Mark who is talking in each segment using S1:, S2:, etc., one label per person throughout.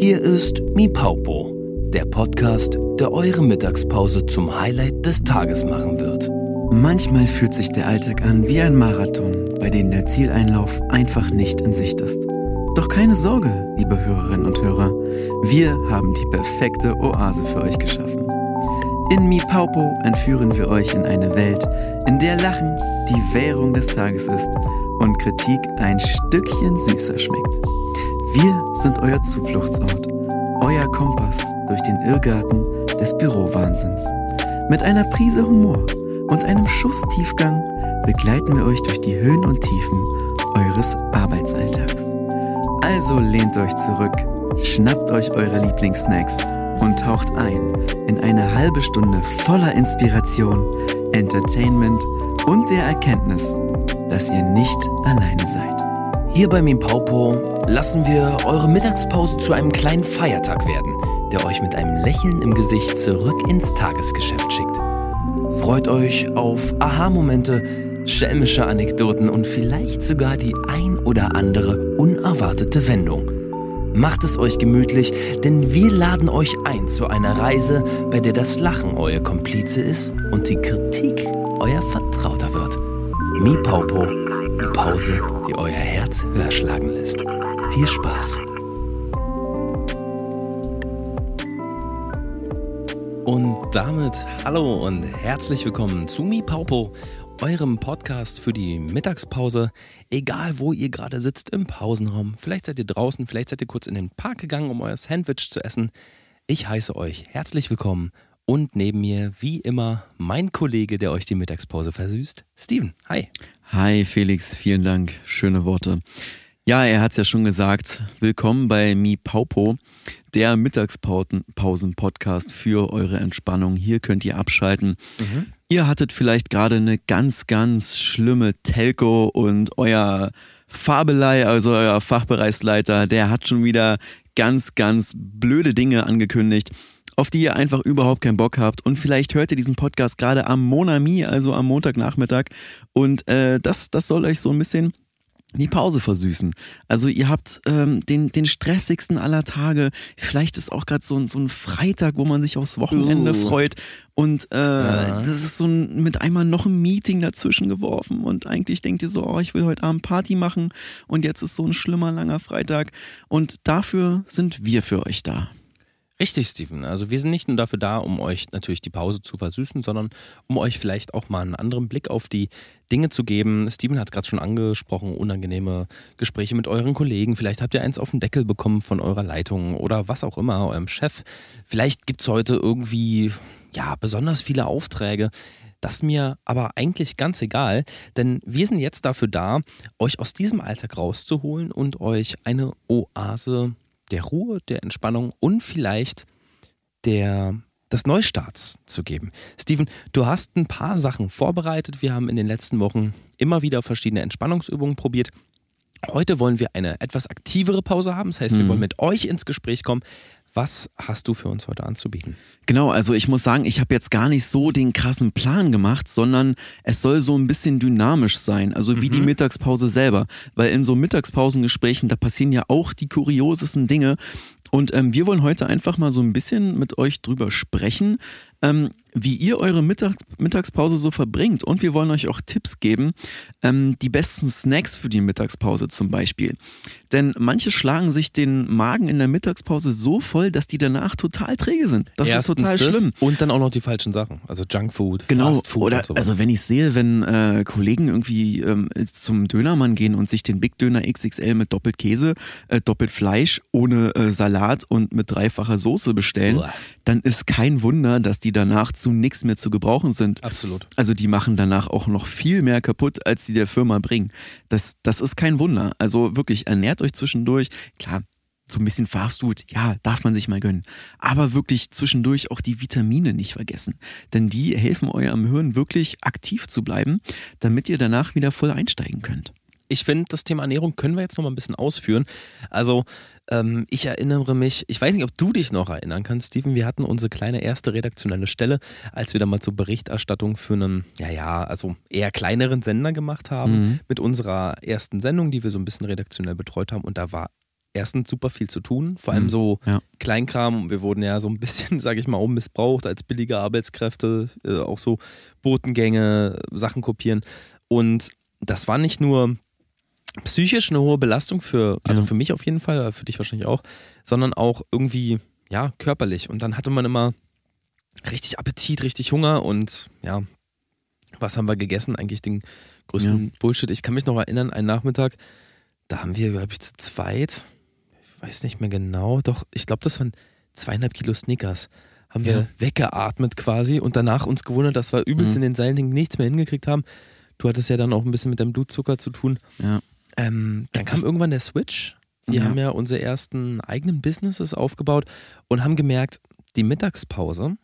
S1: Hier ist Mi Paupo, der Podcast, der eure Mittagspause zum Highlight des Tages machen wird.
S2: Manchmal fühlt sich der Alltag an wie ein Marathon, bei dem der Zieleinlauf einfach nicht in Sicht ist. Doch keine Sorge, liebe Hörerinnen und Hörer, wir haben die perfekte Oase für euch geschaffen. In Mi Paupo entführen wir euch in eine Welt, in der Lachen die Währung des Tages ist und Kritik ein Stückchen süßer schmeckt. Wir sind euer Zufluchtsort, euer Kompass durch den Irrgarten des Bürowahnsinns. Mit einer Prise Humor und einem Schuss Tiefgang begleiten wir euch durch die Höhen und Tiefen eures Arbeitsalltags. Also lehnt euch zurück, schnappt euch eure Lieblingssnacks und taucht ein in eine halbe Stunde voller Inspiration, Entertainment und der Erkenntnis, dass ihr nicht alleine seid.
S1: Hier bei Mimpaupo lassen wir eure Mittagspause zu einem kleinen Feiertag werden, der euch mit einem Lächeln im Gesicht zurück ins Tagesgeschäft schickt. Freut euch auf Aha-Momente, schelmische Anekdoten und vielleicht sogar die ein oder andere unerwartete Wendung. Macht es euch gemütlich, denn wir laden euch ein zu einer Reise, bei der das Lachen euer Komplize ist und die Kritik euer Vertrauter wird. Mi Paupo, die Pause, die euer Herz höher schlagen lässt. Viel Spaß! Und damit hallo und herzlich willkommen zu Mi Paupo, eurem Podcast für die Mittagspause. Egal wo ihr gerade sitzt im Pausenraum, vielleicht seid ihr draußen, vielleicht seid ihr kurz in den Park gegangen, um euer Sandwich zu essen. Ich heiße euch herzlich willkommen und neben mir, wie immer, mein Kollege, der euch die Mittagspause versüßt, Steven. Hi.
S2: Hi Felix, vielen Dank. Schöne Worte. Ja, er hat es ja schon gesagt. Willkommen bei Mi Paupo, der Mittagspausen-Podcast für eure Entspannung. Hier könnt ihr abschalten. Mhm. Ihr hattet vielleicht gerade eine ganz, ganz schlimme Telco und euer Fabelei, also euer Fachbereichsleiter, der hat schon wieder ganz, ganz blöde Dinge angekündigt auf die ihr einfach überhaupt keinen Bock habt. Und vielleicht hört ihr diesen Podcast gerade am Monami, also am Montagnachmittag. Und äh, das, das soll euch so ein bisschen die Pause versüßen. Also ihr habt ähm, den, den stressigsten aller Tage. Vielleicht ist auch gerade so, so ein Freitag, wo man sich aufs Wochenende uh. freut. Und äh, ja. das ist so ein, mit einmal noch ein Meeting dazwischen geworfen. Und eigentlich denkt ihr so, oh, ich will heute Abend Party machen. Und jetzt ist so ein schlimmer, langer Freitag. Und dafür sind wir für euch da.
S1: Richtig, Steven. Also wir sind nicht nur dafür da, um euch natürlich die Pause zu versüßen, sondern um euch vielleicht auch mal einen anderen Blick auf die Dinge zu geben. Steven hat es gerade schon angesprochen, unangenehme Gespräche mit euren Kollegen. Vielleicht habt ihr eins auf den Deckel bekommen von eurer Leitung oder was auch immer, eurem Chef. Vielleicht gibt es heute irgendwie, ja, besonders viele Aufträge. Das ist mir aber eigentlich ganz egal, denn wir sind jetzt dafür da, euch aus diesem Alltag rauszuholen und euch eine Oase der Ruhe, der Entspannung und vielleicht der, des Neustarts zu geben. Steven, du hast ein paar Sachen vorbereitet. Wir haben in den letzten Wochen immer wieder verschiedene Entspannungsübungen probiert. Heute wollen wir eine etwas aktivere Pause haben. Das heißt, wir mhm. wollen mit euch ins Gespräch kommen. Was hast du für uns heute anzubieten?
S2: Genau, also ich muss sagen, ich habe jetzt gar nicht so den krassen Plan gemacht, sondern es soll so ein bisschen dynamisch sein, also wie mhm. die Mittagspause selber. Weil in so Mittagspausengesprächen, da passieren ja auch die kuriosesten Dinge. Und ähm, wir wollen heute einfach mal so ein bisschen mit euch drüber sprechen, ähm, wie ihr eure Mittag Mittagspause so verbringt. Und wir wollen euch auch Tipps geben, ähm, die besten Snacks für die Mittagspause zum Beispiel. Denn manche schlagen sich den Magen in der Mittagspause so voll, dass die danach total träge sind. Das Erstens ist total schlimm.
S1: Und dann auch noch die falschen Sachen, also Junkfood,
S2: genau. Fastfood Oder, und sowas. Also wenn ich sehe, wenn äh, Kollegen irgendwie ähm, zum Dönermann gehen und sich den Big Döner XXL mit doppelt Käse, äh, doppelt Fleisch, ohne äh, Salat und mit dreifacher Soße bestellen, Uah. dann ist kein Wunder, dass die danach zu nichts mehr zu gebrauchen sind.
S1: Absolut.
S2: Also die machen danach auch noch viel mehr kaputt, als sie der Firma bringen. Das, das ist kein Wunder. Also wirklich ernährt euch zwischendurch. Klar, so ein bisschen Fastfood, ja, darf man sich mal gönnen. Aber wirklich zwischendurch auch die Vitamine nicht vergessen. Denn die helfen eurem Hirn wirklich aktiv zu bleiben, damit ihr danach wieder voll einsteigen könnt.
S1: Ich finde, das Thema Ernährung können wir jetzt noch mal ein bisschen ausführen. Also, ähm, ich erinnere mich, ich weiß nicht, ob du dich noch erinnern kannst, Steven, wir hatten unsere kleine erste redaktionelle Stelle, als wir da mal zur Berichterstattung für einen, ja, ja, also eher kleineren Sender gemacht haben, mhm. mit unserer ersten Sendung, die wir so ein bisschen redaktionell betreut haben. Und da war erstens super viel zu tun, vor allem mhm. so ja. Kleinkram. Wir wurden ja so ein bisschen, sage ich mal, missbraucht als billige Arbeitskräfte, äh, auch so Botengänge, Sachen kopieren. Und das war nicht nur psychisch eine hohe Belastung für, also ja. für mich auf jeden Fall, für dich wahrscheinlich auch, sondern auch irgendwie, ja, körperlich. Und dann hatte man immer richtig Appetit, richtig Hunger und ja, was haben wir gegessen? Eigentlich den größten ja. Bullshit. Ich kann mich noch erinnern, einen Nachmittag, da haben wir, glaube ich, zu zweit, ich weiß nicht mehr genau, doch, ich glaube, das waren zweieinhalb Kilo Snickers. Haben wir ja. weggeatmet quasi und danach uns gewundert, dass wir übelst mhm. in den Seilen nichts mehr hingekriegt haben. Du hattest ja dann auch ein bisschen mit deinem Blutzucker zu tun.
S2: Ja.
S1: Ähm, dann kam irgendwann der Switch. Wir ja. haben ja unsere ersten eigenen Businesses aufgebaut und haben gemerkt, die Mittagspause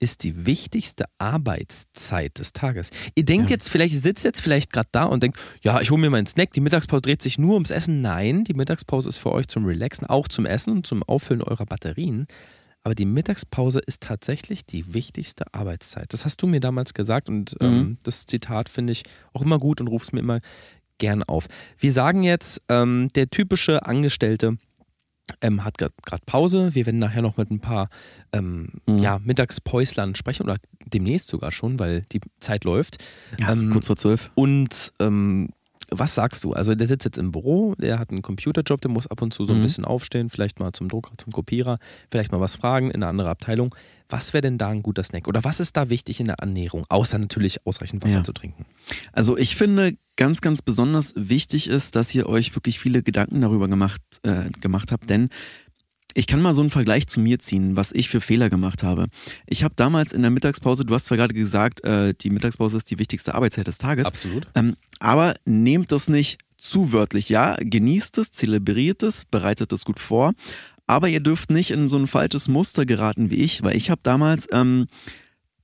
S1: ist die wichtigste Arbeitszeit des Tages. Ihr denkt ja. jetzt vielleicht, ihr sitzt jetzt vielleicht gerade da und denkt, ja, ich hole mir meinen Snack, die Mittagspause dreht sich nur ums Essen. Nein, die Mittagspause ist für euch zum Relaxen, auch zum Essen und zum Auffüllen eurer Batterien. Aber die Mittagspause ist tatsächlich die wichtigste Arbeitszeit. Das hast du mir damals gesagt und ähm, mhm. das Zitat finde ich auch immer gut und rufst mir immer gern auf. Wir sagen jetzt, ähm, der typische Angestellte ähm, hat gerade Pause. Wir werden nachher noch mit ein paar ähm, mhm. ja, Mittagspäuslern sprechen oder demnächst sogar schon, weil die Zeit läuft.
S2: Ja, ähm, kurz vor zwölf.
S1: Und ähm, was sagst du? Also der sitzt jetzt im Büro, der hat einen Computerjob, der muss ab und zu so ein mhm. bisschen aufstehen, vielleicht mal zum Drucker, zum Kopierer, vielleicht mal was fragen in eine andere Abteilung. Was wäre denn da ein guter Snack? Oder was ist da wichtig in der Ernährung, außer natürlich ausreichend Wasser ja. zu trinken?
S2: Also ich finde ganz, ganz besonders wichtig ist, dass ihr euch wirklich viele Gedanken darüber gemacht, äh, gemacht habt, denn ich kann mal so einen Vergleich zu mir ziehen, was ich für Fehler gemacht habe. Ich habe damals in der Mittagspause, du hast zwar gerade gesagt, äh, die Mittagspause ist die wichtigste Arbeitszeit des Tages.
S1: Absolut.
S2: Ähm, aber nehmt das nicht zu wörtlich. Ja, genießt es, zelebriert es, bereitet es gut vor. Aber ihr dürft nicht in so ein falsches Muster geraten wie ich, weil ich habe damals ähm,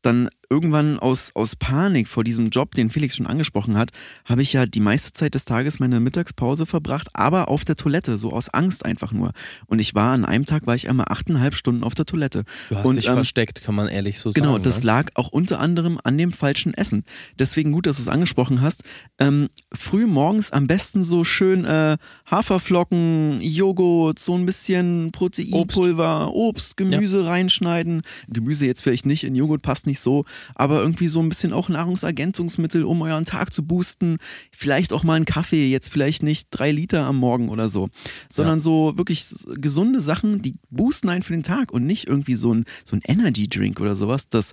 S2: dann irgendwann aus, aus Panik vor diesem Job, den Felix schon angesprochen hat, habe ich ja die meiste Zeit des Tages meine Mittagspause verbracht, aber auf der Toilette, so aus Angst einfach nur. Und ich war an einem Tag, war ich einmal achteinhalb Stunden auf der Toilette.
S1: Du hast
S2: und,
S1: dich ähm, versteckt, kann man ehrlich so
S2: genau,
S1: sagen.
S2: Genau, das
S1: ne?
S2: lag auch unter anderem an dem falschen Essen. Deswegen gut, dass du es angesprochen hast. Ähm, früh morgens am besten so schön äh, Haferflocken, Joghurt, so ein bisschen Proteinpulver, Obst, Obst Gemüse ja. reinschneiden. Gemüse jetzt vielleicht nicht, in Joghurt passt nicht so aber irgendwie so ein bisschen auch Nahrungsergänzungsmittel, um euren Tag zu boosten. Vielleicht auch mal einen Kaffee, jetzt vielleicht nicht drei Liter am Morgen oder so, sondern ja. so wirklich gesunde Sachen, die boosten einen für den Tag und nicht irgendwie so ein, so ein Energy Drink oder sowas. Das,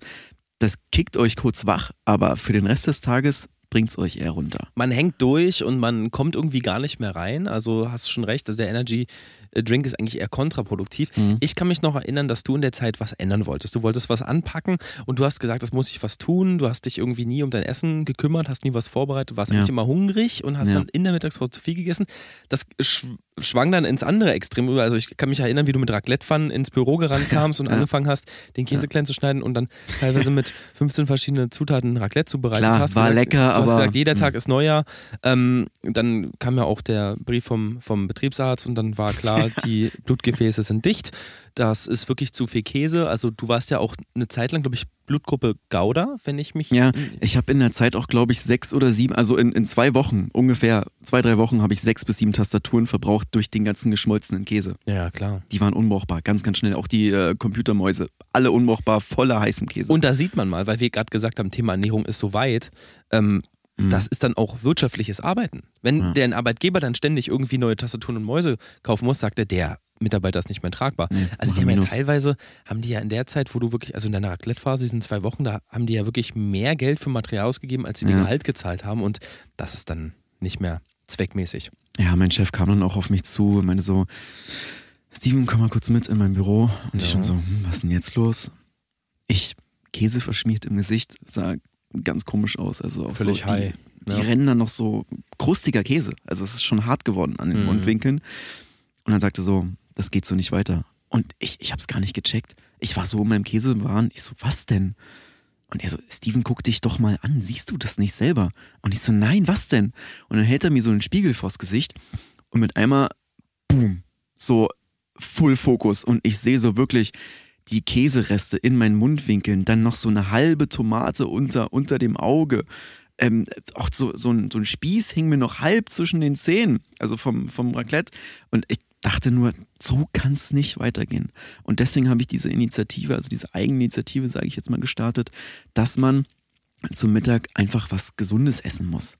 S2: das kickt euch kurz wach, aber für den Rest des Tages bringt es euch eher runter.
S1: Man hängt durch und man kommt irgendwie gar nicht mehr rein. Also hast du schon recht, also der Energy Drink ist eigentlich eher kontraproduktiv. Mhm. Ich kann mich noch erinnern, dass du in der Zeit was ändern wolltest. Du wolltest was anpacken und du hast gesagt, das muss ich was tun. Du hast dich irgendwie nie um dein Essen gekümmert, hast nie was vorbereitet, warst ja. eigentlich immer hungrig und hast ja. dann in der Mittagspause zu viel gegessen. Das schwang dann ins andere Extrem über. Also ich kann mich erinnern, wie du mit Raclette-Pfannen ins Büro gerannt kamst und ja. angefangen hast, den Käse klein zu schneiden und dann teilweise mit 15 verschiedenen Zutaten Raclette zubereitet
S2: Klar,
S1: hast.
S2: war lecker, aber...
S1: hast gesagt, jeder Tag ist Neujahr. Ähm, dann kam ja auch der Brief vom, vom Betriebsarzt und dann war klar, die Blutgefäße sind dicht. Das ist wirklich zu viel Käse. Also du warst ja auch eine Zeit lang, glaube ich, Blutgruppe Gouda, wenn ich mich.
S2: Ja, ich habe in der Zeit auch, glaube ich, sechs oder sieben, also in, in zwei Wochen, ungefähr zwei, drei Wochen, habe ich sechs bis sieben Tastaturen verbraucht durch den ganzen geschmolzenen Käse.
S1: Ja, klar.
S2: Die waren unbrauchbar, ganz, ganz schnell. Auch die äh, Computermäuse, alle unbrauchbar, voller heißem Käse.
S1: Und da sieht man mal, weil wir gerade gesagt haben, Thema Ernährung ist so weit. Ähm, mhm. das ist dann auch wirtschaftliches Arbeiten. Wenn ja. der Arbeitgeber dann ständig irgendwie neue Tastaturen und Mäuse kaufen muss, sagt er, der Mitarbeiter ist nicht mehr tragbar. Nee, also die haben ja teilweise, haben die ja in der Zeit, wo du wirklich, also in deiner Raclette-Phase, diesen zwei Wochen, da haben die ja wirklich mehr Geld für Material ausgegeben, als sie ja. den Gehalt gezahlt haben und das ist dann nicht mehr zweckmäßig.
S2: Ja, mein Chef kam dann auch auf mich zu und meinte so, Steven, komm mal kurz mit in mein Büro. Und ja. ich schon so, hm, was ist denn jetzt los? Ich, Käse verschmiert im Gesicht, sah ganz komisch aus. Also auch
S1: Völlig
S2: so,
S1: high.
S2: Die, die ja. rennen dann noch so krustiger Käse. Also es ist schon hart geworden an den mhm. Mundwinkeln. Und dann sagte so, das geht so nicht weiter. Und ich, ich habe es gar nicht gecheckt. Ich war so in meinem Käsewahn. Ich so, was denn? Und er so, Steven, guck dich doch mal an. Siehst du das nicht selber? Und ich so, nein, was denn? Und dann hält er mir so einen Spiegel vors Gesicht und mit einmal, boom, so Full Fokus. Und ich sehe so wirklich die Käsereste in meinen Mundwinkeln, dann noch so eine halbe Tomate unter, unter dem Auge. Ähm, auch so, so, ein, so ein Spieß hing mir noch halb zwischen den Zähnen, also vom, vom Raclette. Und ich dachte nur, so kann es nicht weitergehen. Und deswegen habe ich diese Initiative, also diese Eigeninitiative, sage ich jetzt mal, gestartet, dass man zum Mittag einfach was Gesundes essen muss.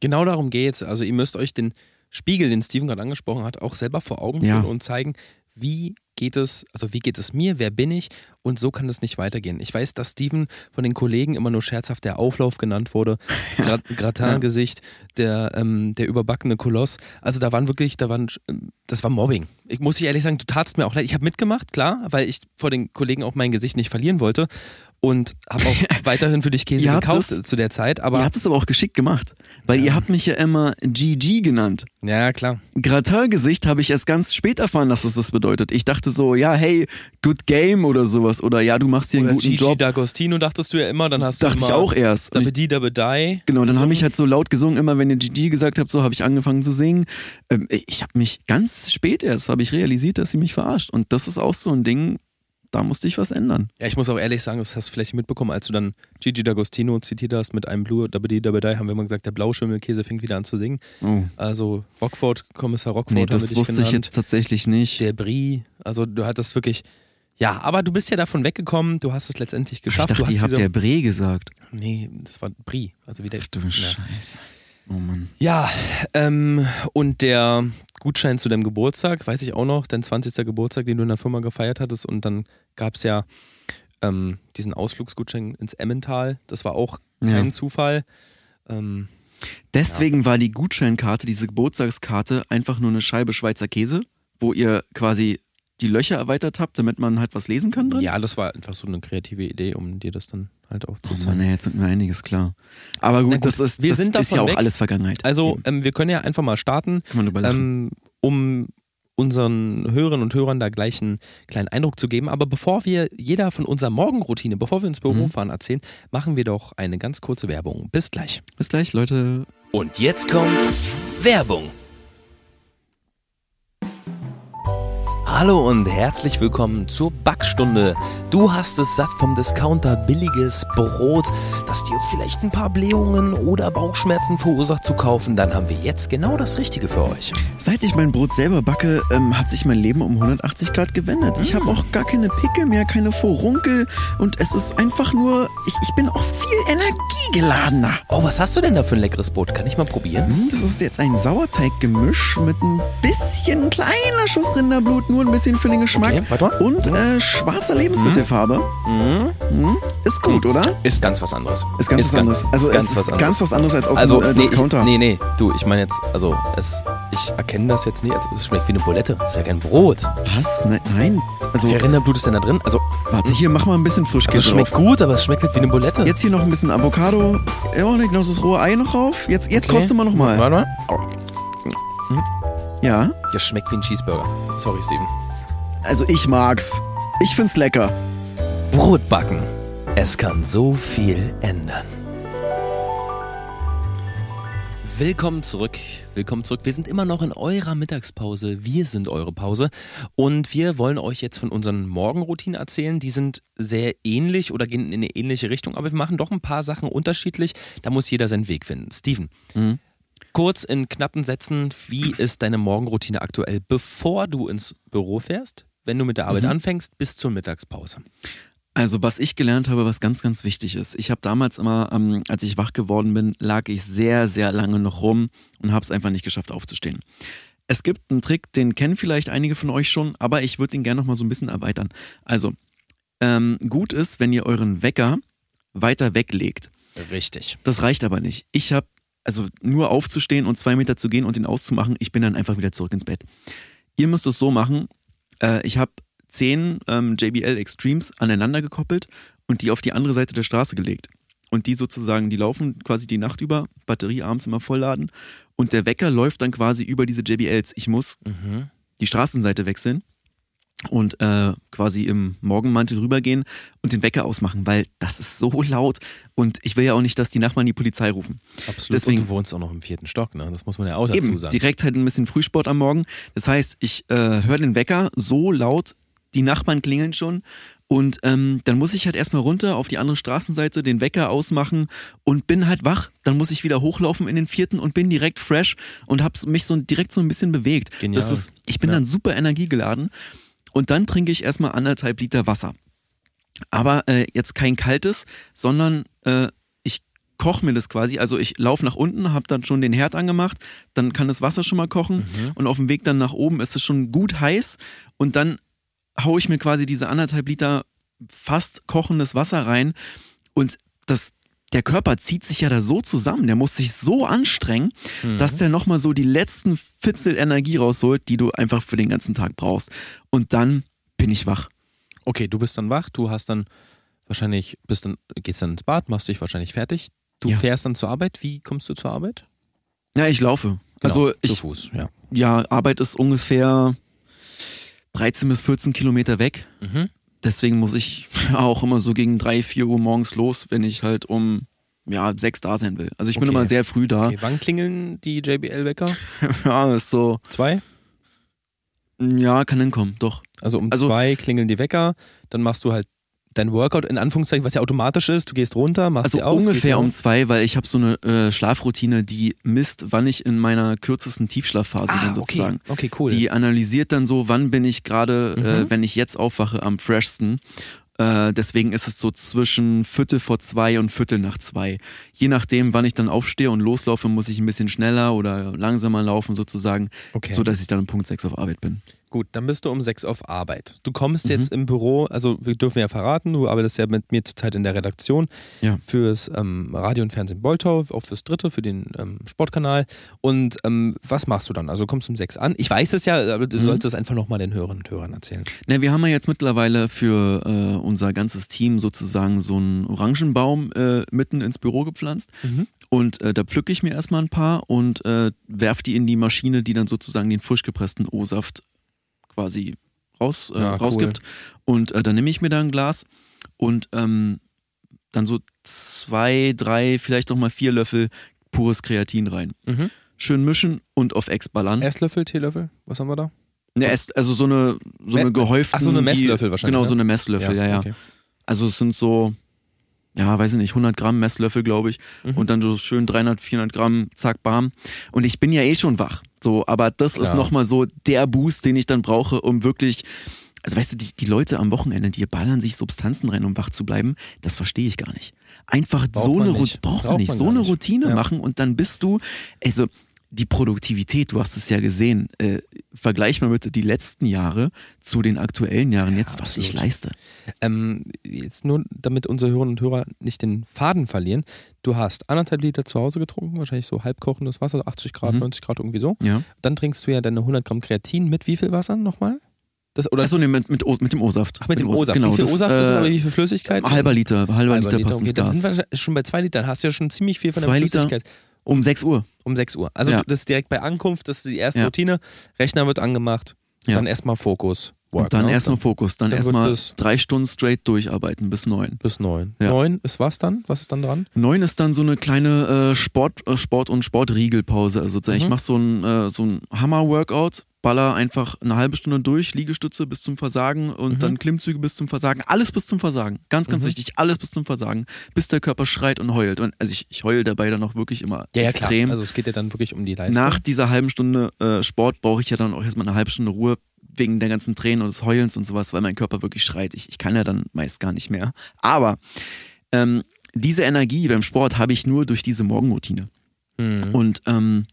S1: Genau darum geht es. Also ihr müsst euch den Spiegel, den Steven gerade angesprochen hat, auch selber vor Augen führen ja. und zeigen, wie geht es, also wie geht es mir, wer bin ich und so kann es nicht weitergehen. Ich weiß, dass Steven von den Kollegen immer nur scherzhaft der Auflauf genannt wurde, ja. Gratin-Gesicht, der, ähm, der überbackene Koloss. Also da waren wirklich, da waren, das war Mobbing. Ich muss ehrlich sagen, du tatst mir auch leid. Ich habe mitgemacht, klar, weil ich vor den Kollegen auch mein Gesicht nicht verlieren wollte und habe auch weiterhin für dich Käse gekauft das, zu der Zeit. Aber
S2: ihr habt es aber auch geschickt gemacht, weil ja. ihr habt mich ja immer GG genannt.
S1: Ja, klar.
S2: Gratin-Gesicht habe ich erst ganz spät erfahren, dass es das bedeutet. Ich dachte so, ja, hey, good game oder sowas. Oder ja, du machst hier oder einen guten
S1: Gigi
S2: Job.
S1: D'Agostino dachtest du ja immer, dann hast du
S2: Dachte ich auch erst.
S1: Dabedi, Dabedei.
S2: Genau, dann habe ich halt so laut gesungen, immer wenn ihr GG gesagt habt, so habe ich angefangen zu singen. Ähm, ich habe mich ganz spät erst, habe ich realisiert, dass sie mich verarscht. Und das ist auch so ein Ding, da musste ich was ändern.
S1: Ja, ich muss auch ehrlich sagen, das hast du vielleicht mitbekommen, als du dann Gigi D'Agostino zitiert hast mit einem Blue Dabedi Dabedei, haben wir immer gesagt, der Blauschimmelkäse fängt wieder an zu singen. Oh. Also Rockford, Kommissar Rockford.
S2: Nee, das wusste genannt. ich jetzt tatsächlich nicht.
S1: Der Brie, also du hattest wirklich, ja, aber du bist ja davon weggekommen, du hast es letztendlich geschafft.
S2: Ich dachte,
S1: du
S2: ihr habt der Brie gesagt.
S1: Nee, das war Brie, also wieder.
S2: Ach du ja. Scheiße. Oh Mann.
S1: Ja, ähm, und der Gutschein zu deinem Geburtstag, weiß ich auch noch, dein 20. Geburtstag, den du in der Firma gefeiert hattest. Und dann gab es ja ähm, diesen Ausflugsgutschein ins Emmental. Das war auch kein ja. Zufall. Ähm,
S2: Deswegen ja. war die Gutscheinkarte, diese Geburtstagskarte, einfach nur eine Scheibe Schweizer Käse, wo ihr quasi die Löcher erweitert habt, damit man halt was lesen kann drin?
S1: Ja, das war einfach so eine kreative Idee, um dir das dann halt auch zu
S2: oh. Mann, jetzt sind mir einiges klar. Aber gut, gut das ist, wir das sind ist ja auch weg. alles Vergangenheit.
S1: Also ähm, wir können ja einfach mal starten, ähm, um unseren Hörerinnen und Hörern da gleich einen kleinen Eindruck zu geben. Aber bevor wir jeder von unserer Morgenroutine, bevor wir ins Büro mhm. fahren, erzählen, machen wir doch eine ganz kurze Werbung. Bis gleich.
S2: Bis gleich, Leute.
S3: Und jetzt kommt Werbung. Hallo und herzlich willkommen zur Backstunde. Du hast es satt vom Discounter billiges Brot, das dir vielleicht ein paar Blähungen oder Bauchschmerzen verursacht zu kaufen. Dann haben wir jetzt genau das Richtige für euch.
S2: Seit ich mein Brot selber backe, ähm, hat sich mein Leben um 180 Grad gewendet. Ich habe auch gar keine Pickel mehr, keine Vorunkel und es ist einfach nur, ich, ich bin auch viel energiegeladener.
S3: Oh, was hast du denn da für ein leckeres Brot? Kann ich mal probieren?
S2: Hm, das ist jetzt ein Sauerteiggemisch mit ein bisschen kleiner Schuss Rinderblut, nur ein bisschen für den Geschmack. Okay, und äh, schwarzer Lebensmittelfarbe. Mhm. Mhm. Ist gut, oder?
S1: Ist ganz was anderes.
S2: Ist ganz ist was anderes. Also ganz ist was anderes. ganz was anderes als aus
S1: also,
S2: dem äh,
S1: nee,
S2: Discounter.
S1: Ich, nee, nee, du, ich meine jetzt, also es, ich erkenne das jetzt nicht. Also, es schmeckt wie eine Bulette. Das ist ja kein Brot.
S2: Was? Ne, nein.
S1: Also, wie viel Rinderblut ist denn da drin? Also,
S2: warte, hier, mach mal ein bisschen Frischkäse
S1: also, Es schmeckt
S2: drauf.
S1: gut, aber es schmeckt nicht wie eine Bulette.
S2: Jetzt hier noch ein bisschen Avocado. Ja, und noch das rohe Ei noch drauf. Jetzt, jetzt okay. koste mal noch mal. Warte mal. Hm? Ja?
S1: Das schmeckt wie ein Cheeseburger. Sorry, Steven.
S2: Also ich mag's. Ich find's lecker.
S3: Brotbacken. Es kann so viel ändern.
S1: Willkommen zurück. Willkommen zurück. Wir sind immer noch in eurer Mittagspause. Wir sind eure Pause. Und wir wollen euch jetzt von unseren Morgenroutinen erzählen. Die sind sehr ähnlich oder gehen in eine ähnliche Richtung, aber wir machen doch ein paar Sachen unterschiedlich. Da muss jeder seinen Weg finden. Steven, mhm. Kurz in knappen Sätzen, wie ist deine Morgenroutine aktuell, bevor du ins Büro fährst? wenn du mit der Arbeit mhm. anfängst, bis zur Mittagspause?
S2: Also was ich gelernt habe, was ganz, ganz wichtig ist. Ich habe damals immer, ähm, als ich wach geworden bin, lag ich sehr, sehr lange noch rum und habe es einfach nicht geschafft aufzustehen. Es gibt einen Trick, den kennen vielleicht einige von euch schon, aber ich würde ihn gerne noch mal so ein bisschen erweitern. Also ähm, gut ist, wenn ihr euren Wecker weiter weglegt.
S1: Richtig.
S2: Das reicht aber nicht. Ich habe also nur aufzustehen und zwei Meter zu gehen und ihn auszumachen, ich bin dann einfach wieder zurück ins Bett. Ihr müsst es so machen, äh, ich habe zehn ähm, JBL Extremes aneinander gekoppelt und die auf die andere Seite der Straße gelegt. Und die sozusagen, die laufen quasi die Nacht über, Batterie abends immer vollladen und der Wecker läuft dann quasi über diese JBLs. Ich muss mhm. die Straßenseite wechseln und äh, quasi im Morgenmantel rübergehen und den Wecker ausmachen, weil das ist so laut und ich will ja auch nicht, dass die Nachbarn die Polizei rufen.
S1: Absolut.
S2: Deswegen-
S1: und du wohnst auch noch im vierten Stock, ne? Das muss man ja auch dazu
S2: Eben,
S1: sagen.
S2: direkt halt ein bisschen Frühsport am Morgen. Das heißt, ich äh, höre den Wecker so laut, die Nachbarn klingeln schon und ähm, dann muss ich halt erstmal runter auf die andere Straßenseite, den Wecker ausmachen und bin halt wach. Dann muss ich wieder hochlaufen in den vierten und bin direkt fresh und habe mich so direkt so ein bisschen bewegt.
S1: Genial.
S2: Das ist, ich bin
S1: Ja.
S2: dann super energiegeladen und dann trinke ich erstmal anderthalb Liter Wasser. Aber äh, jetzt kein kaltes, sondern äh, ich koche mir das quasi. Also ich laufe nach unten, habe dann schon den Herd angemacht, dann kann das Wasser schon mal kochen und auf dem Weg dann nach oben ist es schon gut heiß und dann haue ich mir quasi diese anderthalb Liter fast kochendes Wasser rein und das der Körper zieht sich ja da so zusammen, der muss sich so anstrengen, dass der nochmal so die letzten Fitzel Energie rausholt, die du einfach für den ganzen Tag brauchst. Und dann bin ich wach.
S1: Okay, du bist dann wach, du hast dann wahrscheinlich, bist dann, gehst dann ins Bad, machst dich wahrscheinlich fertig. Du
S2: Ja.
S1: fährst dann zur Arbeit. Wie kommst du zur Arbeit?
S2: Ja, ich laufe. Also
S1: Genau, zu
S2: ich,
S1: Fuß, ja.
S2: ja, Arbeit ist ungefähr 13 bis 14 Kilometer weg.
S1: Mhm.
S2: Deswegen muss ich auch immer so gegen 3, 4 Uhr morgens los, wenn ich halt um ja, sechs da sein will. Also ich bin
S1: Okay.
S2: immer sehr früh da.
S1: Okay, wann klingeln die JBL-Wecker?
S2: Ja, ist so,
S1: Zwei?
S2: ja, kann hinkommen, doch.
S1: Also um
S2: Also-
S1: zwei klingeln die Wecker, dann machst du halt dein Workout in Anführungszeichen, was ja automatisch ist. Du gehst runter, machst
S2: Also
S1: aus.
S2: ungefähr um zwei, weil ich habe so eine äh, Schlafroutine, die misst, wann ich in meiner kürzesten Tiefschlafphase bin
S1: ah,
S2: sozusagen.
S1: okay. okay, cool.
S2: Die analysiert dann so, wann bin ich gerade,
S1: Mhm.
S2: äh, wenn ich jetzt aufwache, am freshsten. Äh, deswegen ist es so zwischen Viertel vor zwei und Viertel nach zwei. Je nachdem, wann ich dann aufstehe und loslaufe, muss ich ein bisschen schneller oder langsamer laufen sozusagen,
S1: okay.
S2: so dass ich dann um Punkt sechs auf Arbeit bin.
S1: Gut, dann bist du um sechs auf Arbeit. Du kommst
S2: Mhm.
S1: jetzt im Büro, also wir dürfen ja verraten, du arbeitest ja mit mir zurzeit in der Redaktion
S2: Ja.
S1: fürs ähm, Radio und Fernsehen Boltau, auch fürs Dritte, für den ähm, Sportkanal. Und ähm, was machst du dann? Also du kommst um sechs an. Ich weiß es ja, aber du
S2: Mhm.
S1: sollst es einfach nochmal den Hörern und Hörern erzählen.
S2: Ne, wir haben ja jetzt mittlerweile für äh, unser ganzes Team sozusagen so einen Orangenbaum äh, mitten ins Büro gepflanzt.
S1: Mhm.
S2: Und äh, da pflücke ich mir erstmal ein paar und äh, werf die in die Maschine, die dann sozusagen den frisch gepressten O-Saft quasi raus, äh,
S1: Ja, cool.
S2: rausgibt. Und äh, dann nehme ich mir da ein Glas und ähm, dann so zwei, drei, vielleicht nochmal vier Löffel pures Kreatin rein.
S1: Mhm.
S2: Schön mischen und auf Ex ballern.
S1: Esslöffel, Teelöffel, was haben wir da?
S2: Ne, also so eine, so eine gehäufte.
S1: Ach, so eine Messlöffel wahrscheinlich,
S2: Genau,
S1: ne?
S2: so eine Messlöffel, ja, ja.
S1: okay.
S2: Also es sind so, ja, weiß ich nicht, 100 Gramm Messlöffel, glaube ich.
S1: Mhm.
S2: Und dann so schön 300, 400 Gramm, zack, bam. Und ich bin ja eh schon wach. So, aber das ist
S1: Klar.
S2: nochmal so der Boost, den ich dann brauche, um wirklich, also weißt du, die, die Leute am Wochenende, die ballern sich Substanzen rein, um wach zu bleiben, das verstehe ich gar nicht. Einfach
S1: Braucht
S2: so eine
S1: nicht.
S2: Routine, braucht man
S1: Braucht
S2: nicht, so eine. Routine
S1: Ja.
S2: machen und dann bist du, also die Produktivität, du hast es ja gesehen, äh, vergleich mal bitte die letzten Jahre zu den aktuellen Jahren jetzt, was ich
S1: absolut.
S2: leiste.
S1: Ähm, jetzt nur, damit unsere Hörerinnen und Hörer nicht den Faden verlieren. Du hast anderthalb Liter zu Hause getrunken, wahrscheinlich so halbkochendes Wasser, 80 Grad,
S2: Mhm.
S1: 90 Grad, irgendwie so.
S2: Ja.
S1: Dann trinkst du ja deine 100 Gramm Kreatin mit wie viel Wasser nochmal? Das, oder
S2: Achso, nee, mit, mit, mit dem O-Saft.
S1: Ach, mit dem O-Saft.
S2: Genau,
S1: wie viel O-Saft ist
S2: äh,
S1: aber wie viel Flüssigkeit?
S2: Halber Liter, halber,
S1: Halber
S2: Liter
S1: Liter,
S2: passt
S1: okay.
S2: ins
S1: Dann
S2: Glas.
S1: sind wir schon bei zwei Litern. Hast du ja schon ziemlich viel von der
S2: Zwei Liter? Um 6 Uhr.
S1: Um 6 Uhr. Also
S2: Ja.
S1: das ist direkt bei Ankunft, das ist die erste
S2: Ja.
S1: Routine. Rechner wird angemacht,
S2: Ja.
S1: dann erstmal Fokus. Work,
S2: Und dann
S1: ne?
S2: erstmal Fokus. Dann,
S1: dann
S2: erstmal drei Stunden straight durcharbeiten bis neun.
S1: bis neun.
S2: Ja.
S1: Neun ist was dann? Was ist dann dran?
S2: Neun ist dann so eine kleine äh, Sport, äh, Sport- und Sportriegelpause. Also sozusagen, ich
S1: Mhm.
S2: mache so ein, äh, so ein Hammer-Workout, baller einfach eine halbe Stunde durch, Liegestütze bis zum Versagen und
S1: Mhm.
S2: dann Klimmzüge bis zum Versagen. Alles bis zum Versagen. Ganz, ganz
S1: Mhm.
S2: wichtig, alles bis zum Versagen, bis der Körper schreit und heult. Und also ich, ich heul dabei dann auch wirklich immer extrem.
S1: Also es geht ja dann wirklich um die Leistung.
S2: Nach dieser halben Stunde äh, Sport brauche ich ja dann auch erstmal eine halbe Stunde Ruhe wegen der ganzen Tränen und des Heulens und sowas, weil mein Körper wirklich schreit. Ich, ich kann ja dann meist gar nicht mehr. Aber ähm, diese Energie beim Sport habe ich nur durch diese Morgenroutine.
S1: Mhm.
S2: Und ähm,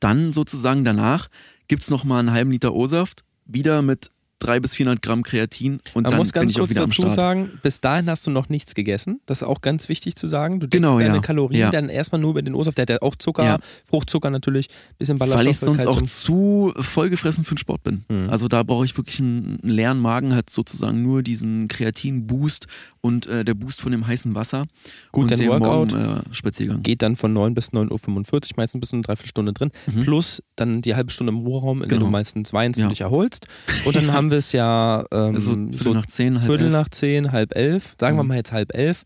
S2: dann sozusagen danach gibt es nochmal einen halben Liter O-Saft, wieder mit 300 bis 400 Gramm Kreatin und
S1: Man
S2: dann
S1: muss
S2: bin
S1: ganz
S2: ich auch
S1: kurz
S2: wieder am
S1: dazu
S2: Start.
S1: sagen, bis dahin hast du noch nichts gegessen. Das ist auch ganz wichtig zu sagen. Du deckst
S2: Genau,
S1: deine
S2: ja.
S1: Kalorien
S2: Ja.
S1: dann erstmal nur über den O-Saft. Der hat ja auch Zucker,
S2: Ja.
S1: Fruchtzucker natürlich, bisschen
S2: weil
S1: Ballaststoffe,
S2: ich sonst auch zu vollgefressen für den Sport bin.
S1: Mhm.
S2: Also da brauche ich wirklich einen, einen leeren Magen, hat sozusagen nur diesen Kreatin-Boost und äh, der Boost von dem heißen Wasser
S1: Gut,
S2: und
S1: dein
S2: dem
S1: Workout
S2: Morgen-Spaziergang.
S1: geht dann von 9 bis 9.45 Uhr, meistens bis eine Dreiviertelstunde drin.
S2: Mhm.
S1: Plus dann die halbe Stunde im Ruheraum, in dem
S2: Genau.
S1: du meistens weinst und dich erholst. Und dann haben haben wir es ja ähm,
S2: Also Viertel
S1: so
S2: nach zehn, halb
S1: Viertel
S2: elf.
S1: nach zehn, halb elf. Sagen wir
S2: Mhm.
S1: mal jetzt halb elf.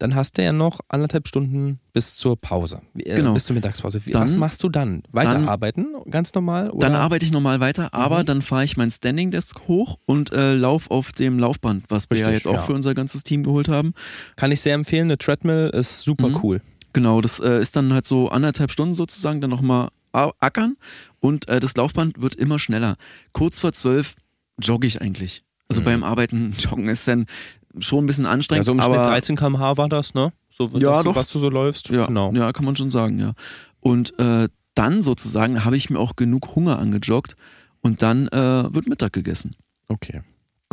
S1: Dann hast du ja noch anderthalb Stunden bis zur Pause. Äh,
S2: Genau.
S1: Bis zur Mittagspause.
S2: Dann-
S1: was machst du dann? Weiterarbeiten? ganz normal? Oder?
S2: Dann arbeite ich normal weiter, aber
S1: Mhm.
S2: dann fahre ich mein Standing Desk hoch und äh, lauf auf dem Laufband, was wir ja
S1: Richtig,
S2: jetzt auch
S1: ja.
S2: für unser ganzes Team geholt haben.
S1: Kann ich sehr empfehlen. Eine Treadmill ist super
S2: Mhm.
S1: cool.
S2: Genau, das äh, ist dann halt so anderthalb Stunden sozusagen, dann nochmal ackern und äh, das Laufband wird immer schneller. Kurz vor zwölf jogge ich eigentlich. Also
S1: Mhm.
S2: beim Arbeiten joggen ist dann schon ein bisschen anstrengend,
S1: Also im Schnitt
S2: aber
S1: 13 km/h war das, ne? So,
S2: Ja,
S1: was, du-
S2: doch.
S1: was du so läufst.
S2: ja,
S1: Genau.
S2: ja, kann man schon sagen, ja. Und äh, dann sozusagen habe ich mir auch genug Hunger angejoggt und dann äh, wird Mittag gegessen.
S1: Okay.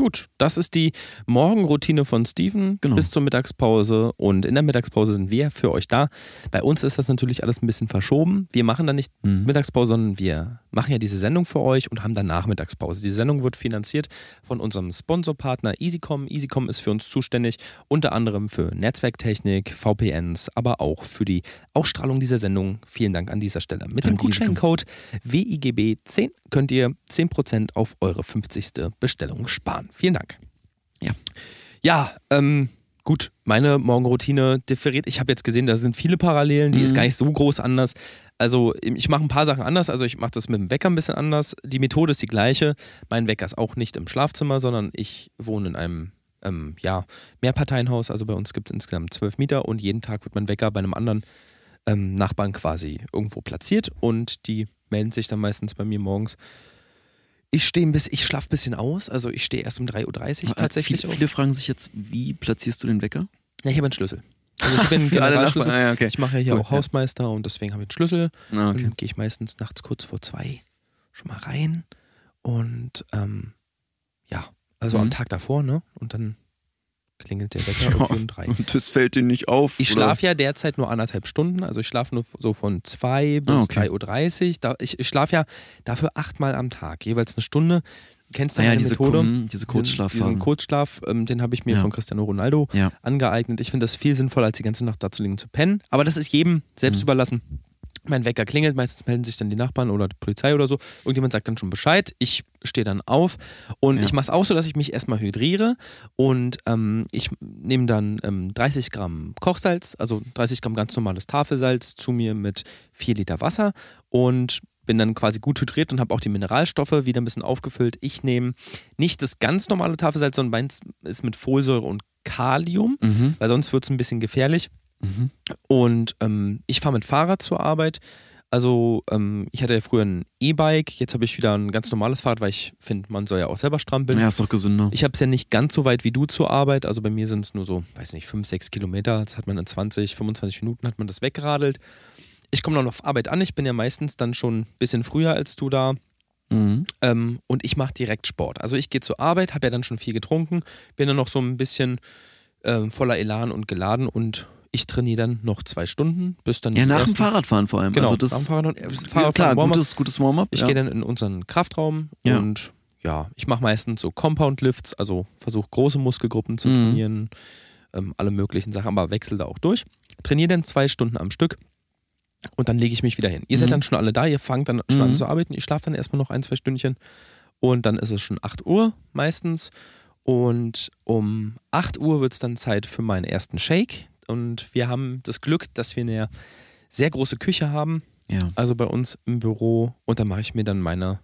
S1: Gut, das ist die Morgenroutine von Steven
S2: Genau.
S1: bis zur Mittagspause und in der Mittagspause sind wir für euch da. Bei uns ist das natürlich alles ein bisschen verschoben. Wir machen dann nicht
S2: Mhm.
S1: Mittagspause, sondern wir machen ja diese Sendung für euch und haben danach Mittagspause. Die Sendung wird finanziert von unserem Sponsorpartner Easycom. Easycom ist für uns zuständig, unter anderem für Netzwerktechnik, VPNs, aber auch für die Ausstrahlung dieser Sendung. Vielen Dank an dieser Stelle. Mit dem
S2: Danke, Easycom.
S1: Gutscheincode WIGB10 könnt ihr 10% auf eure 50. Bestellung sparen. Vielen Dank.
S2: Ja.
S1: Ja, ähm, gut, meine Morgenroutine differiert. Ich habe jetzt gesehen, da sind viele Parallelen, die
S2: Mhm.
S1: ist gar nicht so groß anders. Also ich mache ein paar Sachen anders. Also ich mache das mit dem Wecker ein bisschen anders. Die Methode ist die gleiche. Mein Wecker ist auch nicht im Schlafzimmer, sondern ich wohne in einem ähm, ja, Mehrparteienhaus. Also bei uns gibt es insgesamt zwölf Mieter und jeden Tag wird mein Wecker bei einem anderen ähm, Nachbarn quasi irgendwo platziert und die melden sich dann meistens bei mir morgens. Ich stehe ein bisschen, ich schlafe ein bisschen aus, also ich stehe erst um 3.30 Uhr tatsächlich
S2: Viele, viele fragen sich jetzt, wie platzierst du den Wecker?
S1: Ja, ich habe einen Schlüssel. Also ich bin Generalschlüssel.
S2: Ah, ja, okay.
S1: Ich mache ja hier
S2: Gut,
S1: auch
S2: ja.
S1: Hausmeister und deswegen habe ich einen Schlüssel.
S2: Ah, okay.
S1: Dann gehe ich meistens nachts kurz vor zwei schon mal rein und ähm, ja, also
S2: Mhm.
S1: am Tag davor, ne? Und dann klingelt der Wecker
S2: Ja.
S1: um drei.
S2: Und das fällt dir nicht auf?
S1: Ich schlafe ja derzeit nur anderthalb Stunden, also ich schlafe nur so von 2 bis
S2: Ah, okay.
S1: 3.30 Uhr. Ich ich schlafe ja dafür achtmal am Tag, jeweils eine Stunde. Du kennst
S2: Ah
S1: ja
S2: diese,
S1: Methode?
S2: Kum- diese Kurzschlafphasen.
S1: Diesen Kurzschlaf, ähm, den habe ich mir
S2: Ja.
S1: von Cristiano Ronaldo
S2: Ja.
S1: angeeignet. Ich finde das viel sinnvoller, als die ganze Nacht da zu liegen zu pennen. Aber das ist jedem selbst
S2: Mhm.
S1: überlassen. Mein Wecker klingelt, meistens melden sich dann die Nachbarn oder die Polizei oder so. Irgendjemand sagt dann schon Bescheid. Ich stehe dann auf und
S2: Ja.
S1: ich mache es auch so, dass ich mich erstmal hydriere und ähm, ich nehme dann ähm, 30 Gramm Kochsalz, also 30 Gramm ganz normales Tafelsalz zu mir mit 4 Liter Wasser und bin dann quasi gut hydriert und habe auch die Mineralstoffe wieder ein bisschen aufgefüllt. Ich nehme nicht das ganz normale Tafelsalz, sondern meins ist mit Folsäure und Kalium,
S2: Mhm.
S1: weil sonst wird es ein bisschen gefährlich.
S2: Mhm.
S1: Und ähm, ich fahre mit Fahrrad zur Arbeit. Also ähm, ich hatte ja früher ein E-Bike, jetzt habe ich wieder ein ganz normales Fahrrad, weil ich finde, man soll ja auch selber strampeln.
S2: Ja, ist doch gesünder.
S1: Ich habe es ja nicht ganz so weit wie du zur Arbeit. Also bei mir sind es nur so, weiß nicht, 5, 6 Kilometer. Das hat man in 20, 25 Minuten hat man das weggeradelt. Ich komme dann auf Arbeit an. Ich bin ja meistens dann schon ein bisschen früher als du da.
S2: Mhm.
S1: Ähm, und ich mache direkt Sport. Also ich gehe zur Arbeit, habe ja dann schon viel getrunken, bin dann noch so ein bisschen ähm, voller Elan und geladen und ich trainiere dann noch zwei Stunden, bis dann
S2: Ja, nach dem Fahrradfahren vor allem.
S1: Genau,
S2: also das,
S1: nach dem Fahrrad- äh,
S2: ja,
S1: Fahrradfahren,
S2: klar, gutes, gutes Warm-up.
S1: Ich
S2: ja.
S1: gehe dann in unseren Kraftraum
S2: Ja.
S1: und ja, ich mache meistens so Compound Lifts, also versuche große Muskelgruppen zu
S2: Mhm.
S1: trainieren, ähm, alle möglichen Sachen, aber wechsle da auch durch. Trainiere dann zwei Stunden am Stück und dann lege ich mich wieder hin. Ihr seid
S2: Mhm.
S1: dann schon alle da, ihr fangt dann schon an
S2: Mhm.
S1: zu arbeiten. Ich schlafe dann erstmal noch ein, zwei Stündchen und dann ist es schon 8 Uhr meistens. Und um 8 Uhr wird es dann Zeit für meinen ersten Shake. Und wir haben das Glück, dass wir eine sehr große Küche haben
S2: ja.
S1: also bei uns im Büro und da mache ich mir dann meine